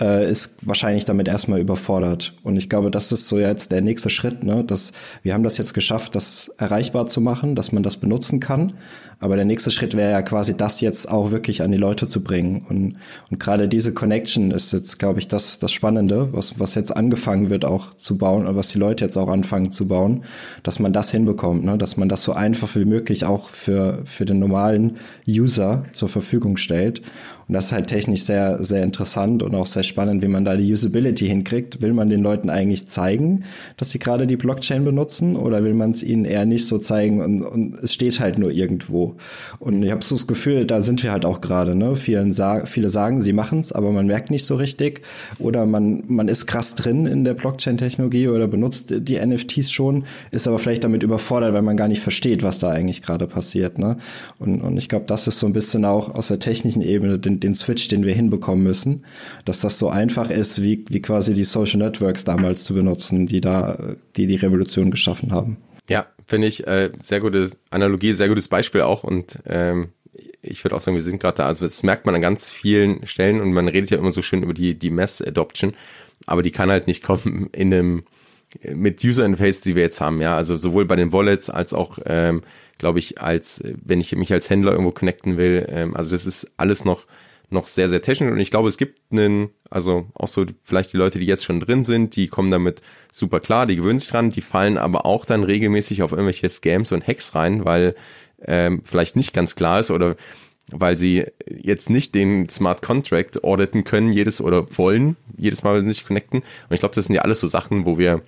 äh, ist wahrscheinlich damit erstmal überfordert. Und ich glaube, das ist so jetzt der nächste Schritt, ne? Dass wir haben das jetzt geschafft, das erreichbar zu machen, dass man das benutzen kann. Aber der nächste Schritt wäre ja quasi das jetzt auch wirklich an die Leute zu bringen. Und, und gerade diese Connection ist jetzt, glaube ich, das, das Spannende, was, was jetzt angefangen wird auch zu bauen und was die Leute jetzt auch anfangen zu bauen, dass man das hinbekommt, ne? dass man das so einfach wie möglich auch für, für den normalen User zur Verfügung stellt. Und das ist halt technisch sehr, sehr interessant und auch sehr spannend, wie man da die Usability hinkriegt. Will man den Leuten eigentlich zeigen, dass sie gerade die Blockchain benutzen oder will man es ihnen eher nicht so zeigen und, und es steht halt nur irgendwo? Und ich habe so das Gefühl, da sind wir halt auch gerade. Ne? Sa viele sagen, sie machen es, aber man merkt nicht so richtig. Oder man, man ist krass drin in der Blockchain-Technologie oder benutzt die NFTs schon, ist aber vielleicht damit überfordert, weil man gar nicht versteht, was da eigentlich gerade passiert. Ne? Und, und ich glaube, das ist so ein bisschen auch aus der technischen Ebene den, den Switch, den wir hinbekommen müssen, dass das so einfach ist, wie, wie quasi die Social Networks damals zu benutzen, die da, die die Revolution geschaffen haben. Ja, finde ich äh, sehr gute Analogie, sehr gutes Beispiel auch. Und ähm, ich würde auch sagen, wir sind gerade da, also das merkt man an ganz vielen Stellen und man redet ja immer so schön über die, die Mass Adoption, aber die kann halt nicht kommen in einem mit User Interface, die wir jetzt haben, ja, also sowohl bei den Wallets als auch, ähm, glaube ich, als wenn ich mich als Händler irgendwo connecten will, ähm, also das ist alles noch noch sehr, sehr technisch und ich glaube, es gibt einen, also auch so vielleicht die Leute, die jetzt schon drin sind, die kommen damit super klar, die gewöhnen sich dran, die fallen aber auch dann regelmäßig auf irgendwelche Scams und Hacks rein, weil ähm, vielleicht nicht ganz klar ist oder weil sie jetzt nicht den Smart Contract auditen können, jedes oder wollen, jedes Mal, wenn sie sich connecten. Und ich glaube, das sind ja alles so Sachen, wo wir,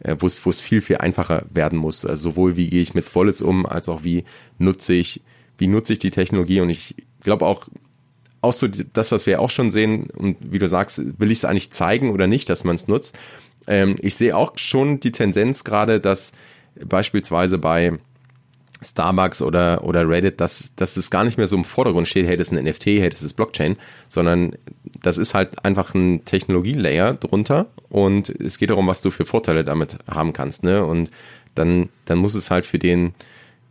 äh, wo es, wo es viel, viel einfacher werden muss. Also sowohl wie gehe ich mit Wallets um, als auch wie nutze ich, wie nutze ich die Technologie. Und ich glaube auch, auch so das, was wir auch schon sehen, und wie du sagst, will ich es eigentlich zeigen oder nicht, dass man es nutzt. Ähm, ich sehe auch schon die Tendenz gerade, dass beispielsweise bei Starbucks oder, oder Reddit, dass, dass es gar nicht mehr so im Vordergrund steht, hey, das ist ein NFT, hey, das ist Blockchain, sondern das ist halt einfach ein Technologielayer drunter und es geht darum, was du für Vorteile damit haben kannst, ne? Und dann, dann muss es halt für den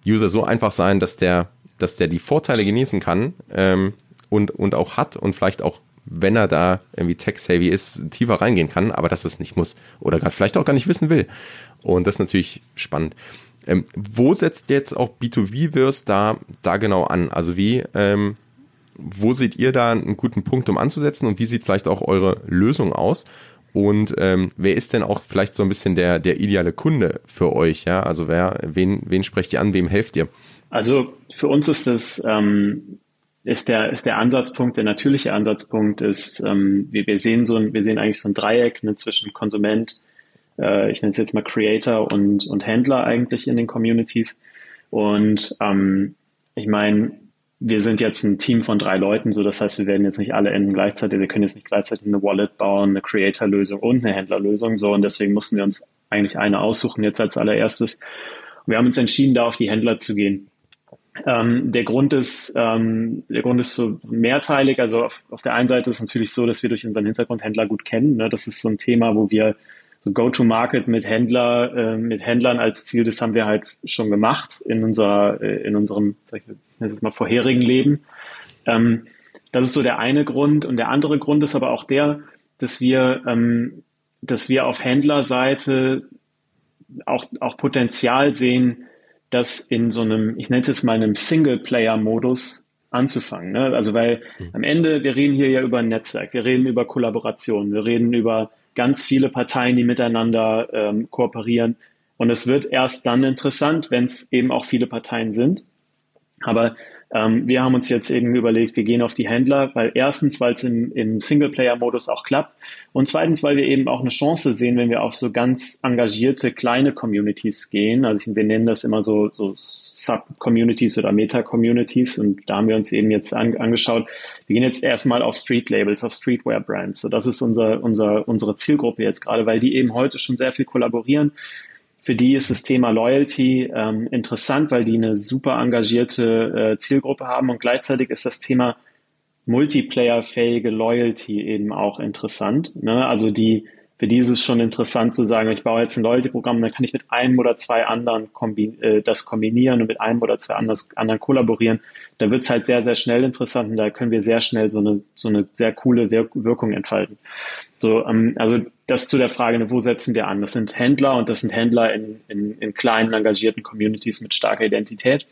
User so einfach sein, dass der, dass der die Vorteile genießen kann, ähm, und, und auch hat und vielleicht auch, wenn er da irgendwie tech-savvy ist, tiefer reingehen kann, aber dass es nicht muss oder gerade vielleicht auch gar nicht wissen will. Und das ist natürlich spannend. Ähm, wo setzt jetzt auch B2B-Verse da, da genau an? Also wie, ähm, wo seht ihr da einen guten Punkt, um anzusetzen und wie sieht vielleicht auch eure Lösung aus? Und ähm, wer ist denn auch vielleicht so ein bisschen der, der ideale Kunde für euch? Ja, also wer, wen, wen sprecht ihr an, wem helft ihr? Also für uns ist es ähm, ist der, ist der Ansatzpunkt, der natürliche Ansatzpunkt ist, ähm, wir, wir sehen so ein, wir sehen eigentlich so ein Dreieck ne, zwischen Konsument, äh, ich nenne es jetzt mal Creator und, und Händler eigentlich in den Communities. Und ähm, ich meine, wir sind jetzt ein Team von drei Leuten, so das heißt, wir werden jetzt nicht alle enden gleichzeitig, wir können jetzt nicht gleichzeitig eine Wallet bauen, eine Creator-Lösung und eine Händlerlösung, so und deswegen mussten wir uns eigentlich eine aussuchen jetzt als allererstes. wir haben uns entschieden, da auf die Händler zu gehen. Ähm, der Grund ist, ähm, der Grund ist so mehrteilig. Also auf, auf der einen Seite ist es natürlich so, dass wir durch unseren Hintergrundhändler gut kennen. Ne? Das ist so ein Thema, wo wir so Go-to-Market mit Händler, äh, mit Händlern als Ziel, das haben wir halt schon gemacht in unserer, äh, in unserem, sag ich jetzt mal vorherigen Leben. Ähm, das ist so der eine Grund. Und der andere Grund ist aber auch der, dass wir, ähm, dass wir auf Händlerseite auch, auch Potenzial sehen, das in so einem, ich nenne es jetzt mal einem Singleplayer-Modus anzufangen. Ne? Also weil mhm. am Ende, wir reden hier ja über ein Netzwerk, wir reden über Kollaboration, wir reden über ganz viele Parteien, die miteinander ähm, kooperieren. Und es wird erst dann interessant, wenn es eben auch viele Parteien sind. Aber ähm, wir haben uns jetzt eben überlegt, wir gehen auf die Händler, weil erstens, weil es im, im Singleplayer-Modus auch klappt und zweitens, weil wir eben auch eine Chance sehen, wenn wir auf so ganz engagierte kleine Communities gehen. Also wir nennen das immer so, so Sub-Communities oder Meta-Communities und da haben wir uns eben jetzt an, angeschaut. Wir gehen jetzt erstmal auf Street-Labels, auf Streetwear-Brands. So, das ist unser, unser, unsere Zielgruppe jetzt gerade, weil die eben heute schon sehr viel kollaborieren für die ist das Thema Loyalty ähm, interessant, weil die eine super engagierte äh, Zielgruppe haben und gleichzeitig ist das Thema Multiplayer-fähige Loyalty eben auch interessant. Ne? Also die für die ist es schon interessant zu sagen, ich baue jetzt ein Loyalty-Programm, dann kann ich mit einem oder zwei anderen kombi äh, das kombinieren und mit einem oder zwei anders, anderen kollaborieren. Da wird es halt sehr, sehr schnell interessant und da können wir sehr schnell so eine, so eine sehr coole Wirk Wirkung entfalten. So, ähm, also das zu der Frage, ne, wo setzen wir an? Das sind Händler und das sind Händler in, in, in kleinen, engagierten Communities mit starker Identität.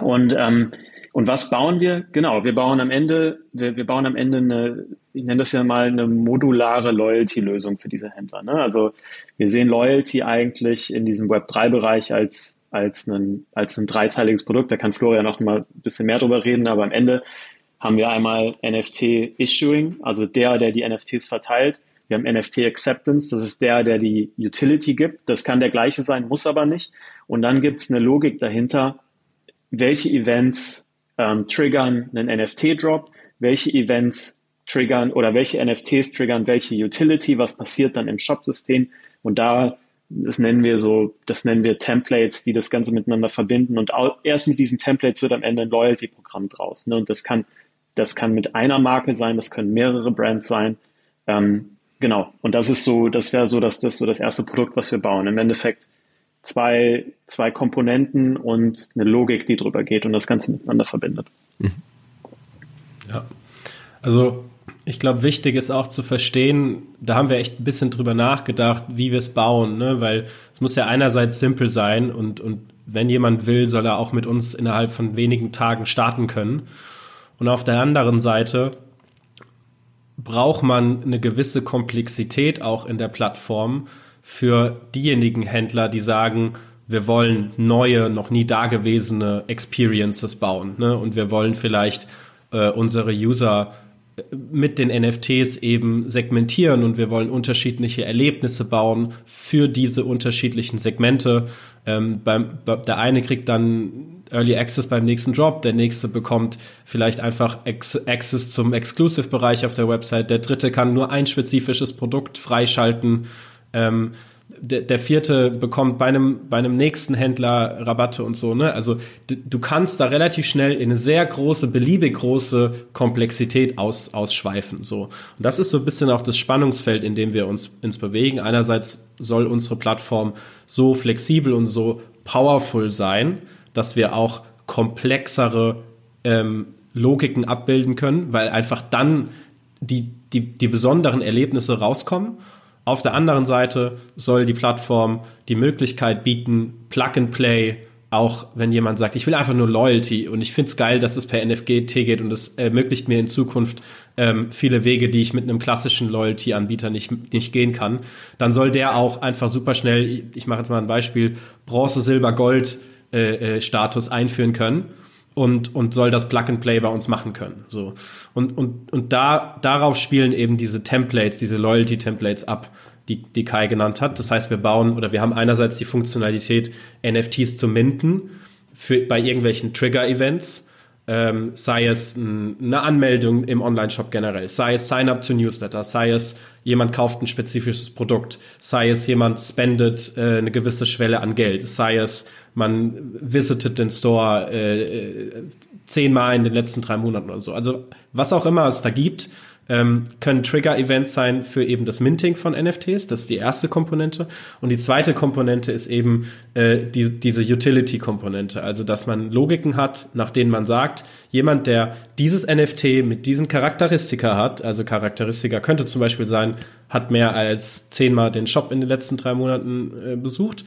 Und, ähm, und was bauen wir? Genau, wir bauen am Ende, wir, wir bauen am Ende eine, ich nenne das ja mal eine modulare Loyalty-Lösung für diese Händler. Ne? Also wir sehen Loyalty eigentlich in diesem Web3-Bereich als, als, ein, als ein dreiteiliges Produkt. Da kann Florian noch mal ein bisschen mehr drüber reden, aber am Ende haben wir einmal NFT-Issuing, also der, der die NFTs verteilt. Wir haben NFT Acceptance, das ist der, der die Utility gibt. Das kann der gleiche sein, muss aber nicht. Und dann gibt es eine Logik dahinter, welche Events ähm, triggern einen NFT-Drop, welche Events triggern oder welche NFTs triggern welche Utility, was passiert dann im Shop-System. Und da, das nennen wir so, das nennen wir Templates, die das Ganze miteinander verbinden. Und erst mit diesen Templates wird am Ende ein Loyalty-Programm draus. Ne? Und das kann, das kann mit einer Marke sein, das können mehrere Brands sein. Ähm, genau. Und das ist so, das wäre so, dass das so das erste Produkt, was wir bauen. Im Endeffekt zwei, zwei Komponenten und eine Logik, die drüber geht und das Ganze miteinander verbindet. Mhm. Ja. Also ich glaube, wichtig ist auch zu verstehen, da haben wir echt ein bisschen drüber nachgedacht, wie wir es bauen, ne? weil es muss ja einerseits simpel sein und, und wenn jemand will, soll er auch mit uns innerhalb von wenigen Tagen starten können. Und auf der anderen Seite braucht man eine gewisse Komplexität auch in der Plattform, für diejenigen Händler, die sagen, wir wollen neue, noch nie dagewesene Experiences bauen. Ne? Und wir wollen vielleicht äh, unsere User äh, mit den NFTs eben segmentieren und wir wollen unterschiedliche Erlebnisse bauen für diese unterschiedlichen Segmente. Ähm, beim, der eine kriegt dann Early Access beim nächsten Drop, der nächste bekommt vielleicht einfach Access zum Exclusive-Bereich auf der Website, der dritte kann nur ein spezifisches Produkt freischalten. Ähm, der, der vierte bekommt bei einem, bei einem nächsten Händler Rabatte und so, ne? Also du, kannst da relativ schnell in eine sehr große, beliebig große Komplexität aus, ausschweifen. So. Und das ist so ein bisschen auch das Spannungsfeld, in dem wir uns ins bewegen. Einerseits soll unsere Plattform so flexibel und so powerful sein, dass wir auch komplexere ähm, Logiken abbilden können, weil einfach dann die, die, die besonderen Erlebnisse rauskommen. Auf der anderen Seite soll die Plattform die Möglichkeit bieten, Plug and Play, auch wenn jemand sagt, ich will einfach nur Loyalty. Und ich finde es geil, dass es per NFT geht und es ermöglicht mir in Zukunft ähm, viele Wege, die ich mit einem klassischen Loyalty-Anbieter nicht, nicht gehen kann, dann soll der auch einfach super schnell, ich mache jetzt mal ein Beispiel, Bronze, Silber, Gold äh, äh, Status einführen können und, und soll das Plug and Play bei uns machen können. So. Und, und, und da, darauf spielen eben diese Templates, diese Loyalty-Templates ab, die, die Kai genannt hat. Das heißt, wir bauen oder wir haben einerseits die Funktionalität, NFTs zu minden für, bei irgendwelchen Trigger-Events ähm, sei es eine Anmeldung im Online-Shop generell, sei es Sign-up zu Newsletter, sei es jemand kauft ein spezifisches Produkt, sei es jemand spendet äh, eine gewisse Schwelle an Geld, sei es man visitet den Store äh, äh zehnmal in den letzten drei Monaten oder so. Also was auch immer es da gibt, ähm, können Trigger-Events sein für eben das Minting von NFTs. Das ist die erste Komponente. Und die zweite Komponente ist eben äh, die, diese Utility-Komponente. Also, dass man Logiken hat, nach denen man sagt, jemand, der dieses NFT mit diesen Charakteristika hat, also Charakteristika könnte zum Beispiel sein, hat mehr als zehnmal den Shop in den letzten drei Monaten äh, besucht,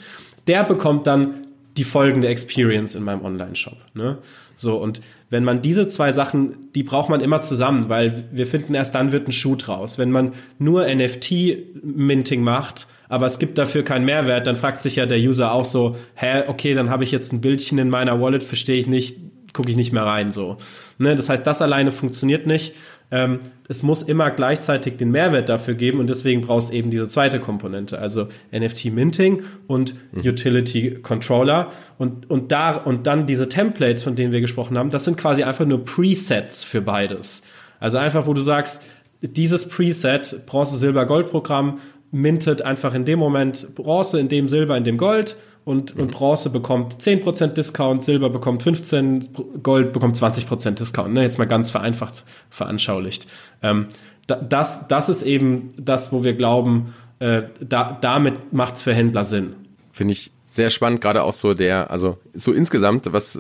der bekommt dann die folgende Experience in meinem Online-Shop. Ne? So, und wenn man diese zwei Sachen, die braucht man immer zusammen, weil wir finden, erst dann wird ein Schuh draus. Wenn man nur NFT-Minting macht, aber es gibt dafür keinen Mehrwert, dann fragt sich ja der User auch so, hä, okay, dann habe ich jetzt ein Bildchen in meiner Wallet, verstehe ich nicht, gucke ich nicht mehr rein. So. Ne, das heißt, das alleine funktioniert nicht. Ähm, es muss immer gleichzeitig den Mehrwert dafür geben und deswegen brauchst du eben diese zweite Komponente, also NFT Minting und mhm. Utility Controller und, und da und dann diese Templates, von denen wir gesprochen haben, das sind quasi einfach nur Presets für beides. Also einfach, wo du sagst, dieses Preset, Bronze, Silber, Gold Programm, mintet einfach in dem Moment Bronze, in dem Silber, in dem Gold und, mhm. und Bronze bekommt 10% Discount, Silber bekommt 15%, Gold bekommt 20% Discount. Ne? Jetzt mal ganz vereinfacht veranschaulicht. Ähm, da, das, das ist eben das, wo wir glauben, äh, da, damit macht es für Händler Sinn. Finde ich sehr spannend, gerade auch so der, also so insgesamt, was,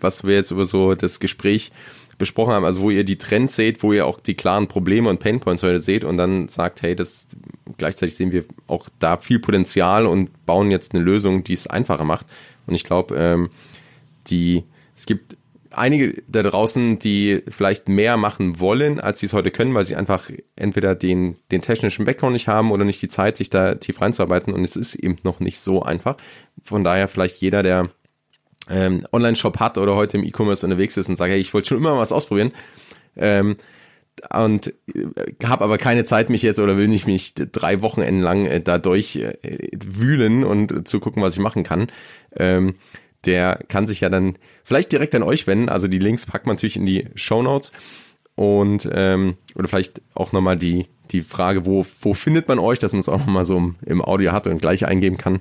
was wir jetzt über so das Gespräch besprochen haben, also wo ihr die Trends seht, wo ihr auch die klaren Probleme und Painpoints heute seht und dann sagt, hey, das gleichzeitig sehen wir auch da viel Potenzial und bauen jetzt eine Lösung, die es einfacher macht. Und ich glaube, ähm, die es gibt einige da draußen, die vielleicht mehr machen wollen, als sie es heute können, weil sie einfach entweder den, den technischen Background nicht haben oder nicht die Zeit, sich da tief reinzuarbeiten. Und es ist eben noch nicht so einfach. Von daher vielleicht jeder, der ähm, Online-Shop hat oder heute im E-Commerce unterwegs ist und sagt, hey, ich wollte schon immer was ausprobieren. Ähm, und äh, habe aber keine Zeit mich jetzt oder will nicht mich drei Wochenenden lang äh, da durch äh, wühlen und zu gucken, was ich machen kann. Ähm, der kann sich ja dann vielleicht direkt an euch wenden. Also die Links packt man natürlich in die Show Notes und ähm, oder vielleicht auch nochmal die die Frage, wo wo findet man euch, dass man es auch nochmal so im, im Audio hat und gleich eingeben kann.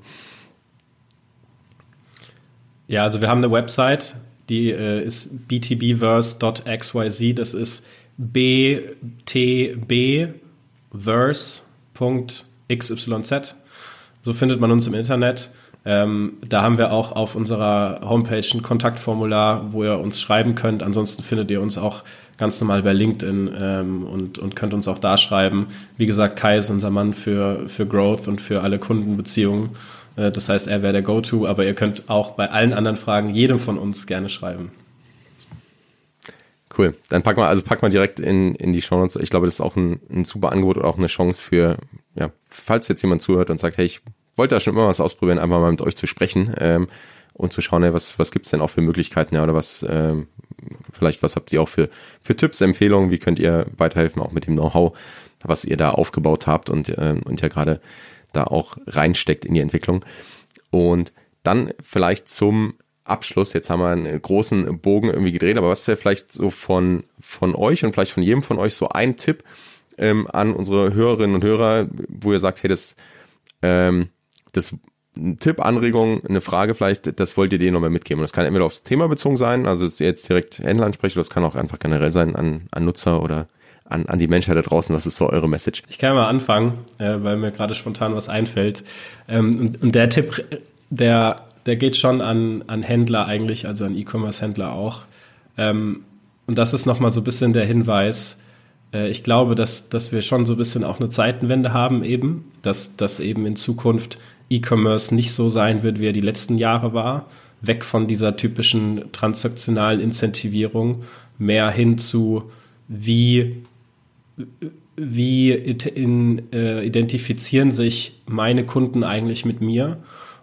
Ja, also wir haben eine Website, die äh, ist btbverse.xyz. Das ist btbverse.xyz. So findet man uns im Internet. Ähm, da haben wir auch auf unserer Homepage ein Kontaktformular, wo ihr uns schreiben könnt. Ansonsten findet ihr uns auch ganz normal bei LinkedIn ähm, und, und könnt uns auch da schreiben. Wie gesagt, Kai ist unser Mann für, für Growth und für alle Kundenbeziehungen. Äh, das heißt, er wäre der Go-To, aber ihr könnt auch bei allen anderen Fragen jedem von uns gerne schreiben. Cool. Dann pack mal, also pack mal direkt in, in die Show Notes. Ich glaube, das ist auch ein, ein super Angebot oder auch eine Chance für, ja, falls jetzt jemand zuhört und sagt, hey, ich wollte da schon immer was ausprobieren, einfach mal mit euch zu sprechen ähm, und zu schauen, hey, was, was gibt's denn auch für Möglichkeiten, ja, oder was, ähm, vielleicht, was habt ihr auch für, für Tipps, Empfehlungen, wie könnt ihr weiterhelfen, auch mit dem Know-how, was ihr da aufgebaut habt und, ähm, und ja gerade da auch reinsteckt in die Entwicklung. Und dann vielleicht zum Abschluss, jetzt haben wir einen großen Bogen irgendwie gedreht, aber was wäre vielleicht so von, von euch und vielleicht von jedem von euch so ein Tipp ähm, an unsere Hörerinnen und Hörer, wo ihr sagt, hey, das, ähm, das ein Tipp, Anregung, eine Frage vielleicht, das wollt ihr denen nochmal mitgeben. Und das kann entweder aufs Thema bezogen sein, also dass jetzt direkt Händler ansprecht, oder das kann auch einfach generell sein an, an Nutzer oder an, an die Menschheit da draußen. Was ist so eure Message? Ich kann mal anfangen, äh, weil mir gerade spontan was einfällt. Ähm, und, und der Tipp, der der geht schon an, an Händler eigentlich, also an E-Commerce-Händler auch. Ähm, und das ist nochmal so ein bisschen der Hinweis. Äh, ich glaube, dass, dass wir schon so ein bisschen auch eine Zeitenwende haben eben, dass, dass eben in Zukunft E-Commerce nicht so sein wird, wie er die letzten Jahre war. Weg von dieser typischen transaktionalen Incentivierung, mehr hin zu wie, wie in, äh, identifizieren sich meine Kunden eigentlich mit mir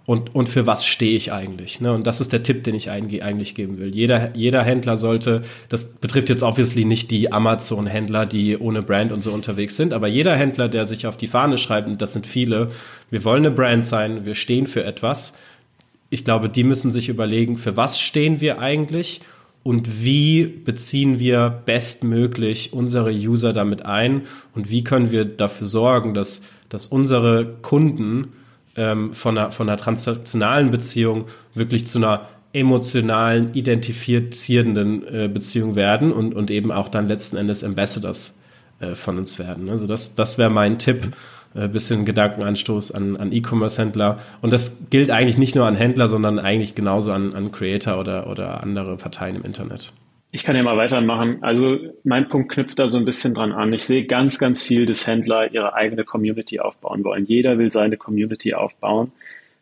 und, und für was stehe ich eigentlich. Ne? Und das ist der Tipp, den ich eigentlich geben will. Jeder, jeder Händler sollte, das betrifft jetzt obviously nicht die Amazon-Händler, die ohne Brand und so unterwegs sind, aber jeder Händler, der sich auf die Fahne schreibt, und das sind viele, wir wollen eine Brand sein, wir stehen für etwas. Ich glaube, die müssen sich überlegen, für was stehen wir eigentlich und wie beziehen wir bestmöglich unsere User damit ein und wie können wir dafür sorgen, dass, dass unsere Kunden ähm, von, einer, von einer transaktionalen Beziehung wirklich zu einer emotionalen, identifizierenden äh, Beziehung werden und, und eben auch dann letzten Endes Ambassadors äh, von uns werden. Also das, das wäre mein Tipp. Äh, bisschen Gedankenanstoß an, an E-Commerce-Händler. Und das gilt eigentlich nicht nur an Händler, sondern eigentlich genauso an, an Creator oder, oder andere Parteien im Internet. Ich kann ja mal weitermachen. Also mein Punkt knüpft da so ein bisschen dran an. Ich sehe ganz, ganz viel, dass Händler ihre eigene Community aufbauen wollen. Jeder will seine Community aufbauen.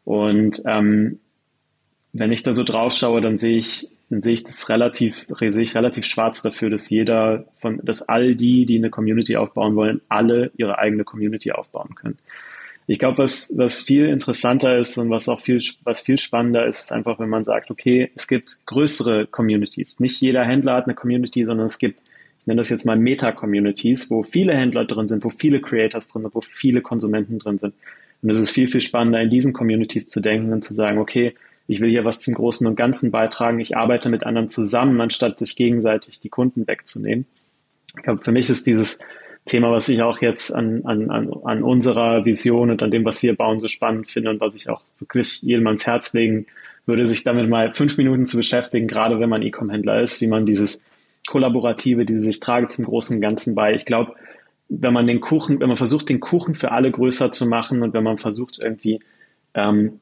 Und ähm, wenn ich da so drauf schaue, dann sehe ich, dann sehe ich das relativ, sehe ich relativ schwarz dafür, dass jeder von, dass all die, die eine Community aufbauen wollen, alle ihre eigene Community aufbauen können. Ich glaube, was, was viel interessanter ist und was auch viel, was viel spannender ist, ist einfach, wenn man sagt, okay, es gibt größere Communities. Nicht jeder Händler hat eine Community, sondern es gibt, ich nenne das jetzt mal Meta-Communities, wo viele Händler drin sind, wo viele Creators drin sind, wo viele Konsumenten drin sind. Und es ist viel, viel spannender, in diesen Communities zu denken und zu sagen, okay, ich will hier was zum Großen und Ganzen beitragen, ich arbeite mit anderen zusammen, anstatt sich gegenseitig die Kunden wegzunehmen. Ich glaube, für mich ist dieses Thema, was ich auch jetzt an, an, an, unserer Vision und an dem, was wir bauen, so spannend finde und was ich auch wirklich jedem ans Herz legen würde, sich damit mal fünf Minuten zu beschäftigen, gerade wenn man E-Com-Händler ist, wie man dieses Kollaborative, diese sich trage zum großen Ganzen bei. Ich glaube, wenn man den Kuchen, wenn man versucht, den Kuchen für alle größer zu machen und wenn man versucht, irgendwie ähm,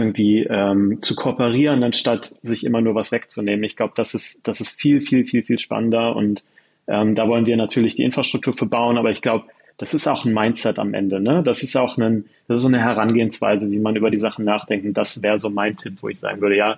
irgendwie ähm, zu kooperieren, anstatt sich immer nur was wegzunehmen. Ich glaube, das ist, das ist viel, viel, viel, viel spannender und ähm, da wollen wir natürlich die Infrastruktur für bauen, aber ich glaube, das ist auch ein Mindset am Ende. Ne? Das ist auch ein, das ist so eine Herangehensweise, wie man über die Sachen nachdenkt. Und das wäre so mein Tipp, wo ich sagen würde, ja,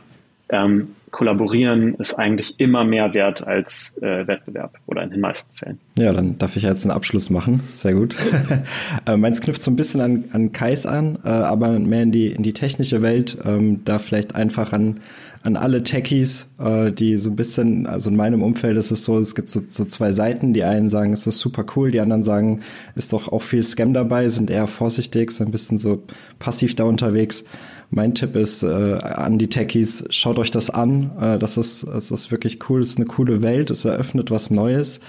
ähm, Kollaborieren ist eigentlich immer mehr wert als äh, Wettbewerb oder in den meisten Fällen. Ja, dann darf ich jetzt einen Abschluss machen. Sehr gut. [laughs] äh, meins knüpft so ein bisschen an, an Kais an, äh, aber mehr in die, in die technische Welt. Ähm, da vielleicht einfach an, an alle Techies, äh, die so ein bisschen, also in meinem Umfeld ist es so, es gibt so, so zwei Seiten. Die einen sagen, es ist super cool, die anderen sagen, ist doch auch viel Scam dabei, sind eher vorsichtig, sind ein bisschen so passiv da unterwegs. Mein Tipp ist äh, an die Techies, schaut euch das an. Äh, das, ist, das ist wirklich cool, es ist eine coole Welt, es eröffnet was Neues.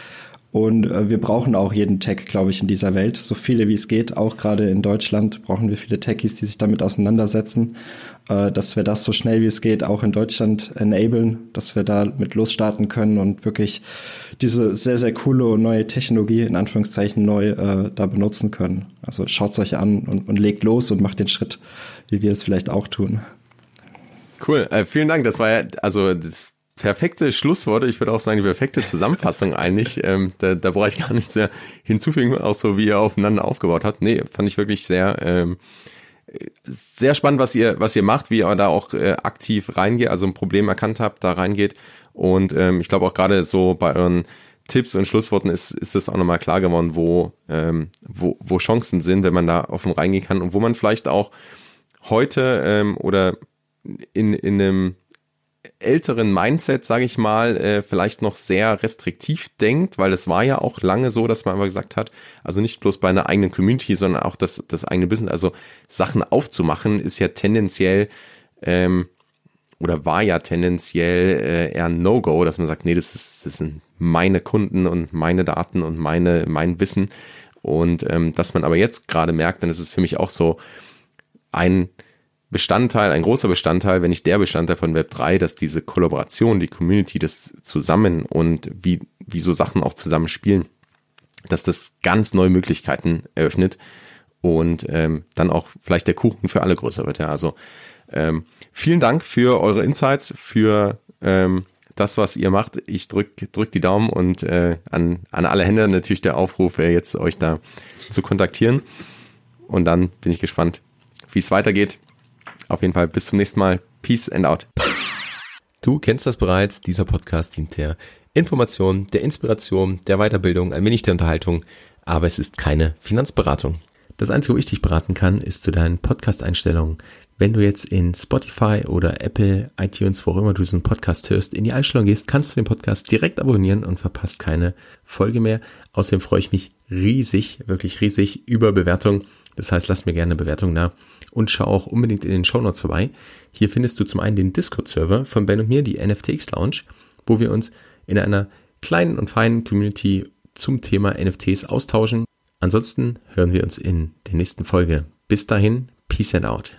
Und äh, wir brauchen auch jeden Tech, glaube ich, in dieser Welt. So viele wie es geht. Auch gerade in Deutschland brauchen wir viele Techies, die sich damit auseinandersetzen. Äh, dass wir das so schnell wie es geht auch in Deutschland enablen, dass wir da mit losstarten können und wirklich diese sehr, sehr coole und neue Technologie in Anführungszeichen neu äh, da benutzen können. Also schaut es euch an und, und legt los und macht den Schritt, wie wir es vielleicht auch tun. Cool, äh, vielen Dank. Das war ja, also das perfekte Schlussworte, ich würde auch sagen, die perfekte Zusammenfassung [laughs] eigentlich. Ähm, da, da brauche ich gar nichts mehr hinzufügen, auch so wie ihr aufeinander aufgebaut habt. Nee, fand ich wirklich sehr, ähm, sehr spannend, was ihr, was ihr macht, wie ihr da auch äh, aktiv reingeht, also ein Problem erkannt habt, da reingeht. Und ähm, ich glaube auch gerade so bei euren Tipps und Schlussworten ist, ist es auch nochmal klar geworden, wo, ähm, wo, wo Chancen sind, wenn man da offen reingehen kann und wo man vielleicht auch heute ähm, oder in, in einem älteren Mindset, sage ich mal, äh, vielleicht noch sehr restriktiv denkt, weil es war ja auch lange so, dass man immer gesagt hat, also nicht bloß bei einer eigenen Community, sondern auch das, das eigene Business, also Sachen aufzumachen, ist ja tendenziell ähm, oder war ja tendenziell äh, eher ein No-Go, dass man sagt, nee, das, ist, das sind meine Kunden und meine Daten und meine mein Wissen. Und ähm, dass man aber jetzt gerade merkt, dann ist es für mich auch so ein Bestandteil, ein großer Bestandteil, wenn nicht der Bestandteil von Web 3, dass diese Kollaboration, die Community, das zusammen und wie, wie so Sachen auch zusammenspielen, dass das ganz neue Möglichkeiten eröffnet und ähm, dann auch vielleicht der Kuchen für alle größer wird. Ja, also ähm, vielen Dank für eure Insights, für ähm, das, was ihr macht. Ich drück, drück die Daumen und äh, an, an alle Hände natürlich der Aufruf, äh, jetzt euch da zu kontaktieren. Und dann bin ich gespannt, wie es weitergeht. Auf jeden Fall bis zum nächsten Mal. Peace and out. Du kennst das bereits. Dieser Podcast dient der Information, der Inspiration, der Weiterbildung, ein wenig der Unterhaltung. Aber es ist keine Finanzberatung. Das Einzige, wo ich dich beraten kann, ist zu deinen Podcast-Einstellungen. Wenn du jetzt in Spotify oder Apple, iTunes, wo auch immer du diesen Podcast hörst, in die Einstellung gehst, kannst du den Podcast direkt abonnieren und verpasst keine Folge mehr. Außerdem freue ich mich riesig, wirklich riesig über Bewertungen. Das heißt, lass mir gerne eine Bewertung da und schau auch unbedingt in den Show Notes vorbei. Hier findest du zum einen den Discord-Server von Ben und mir, die NFTX Lounge, wo wir uns in einer kleinen und feinen Community zum Thema NFTs austauschen. Ansonsten hören wir uns in der nächsten Folge. Bis dahin, Peace and out.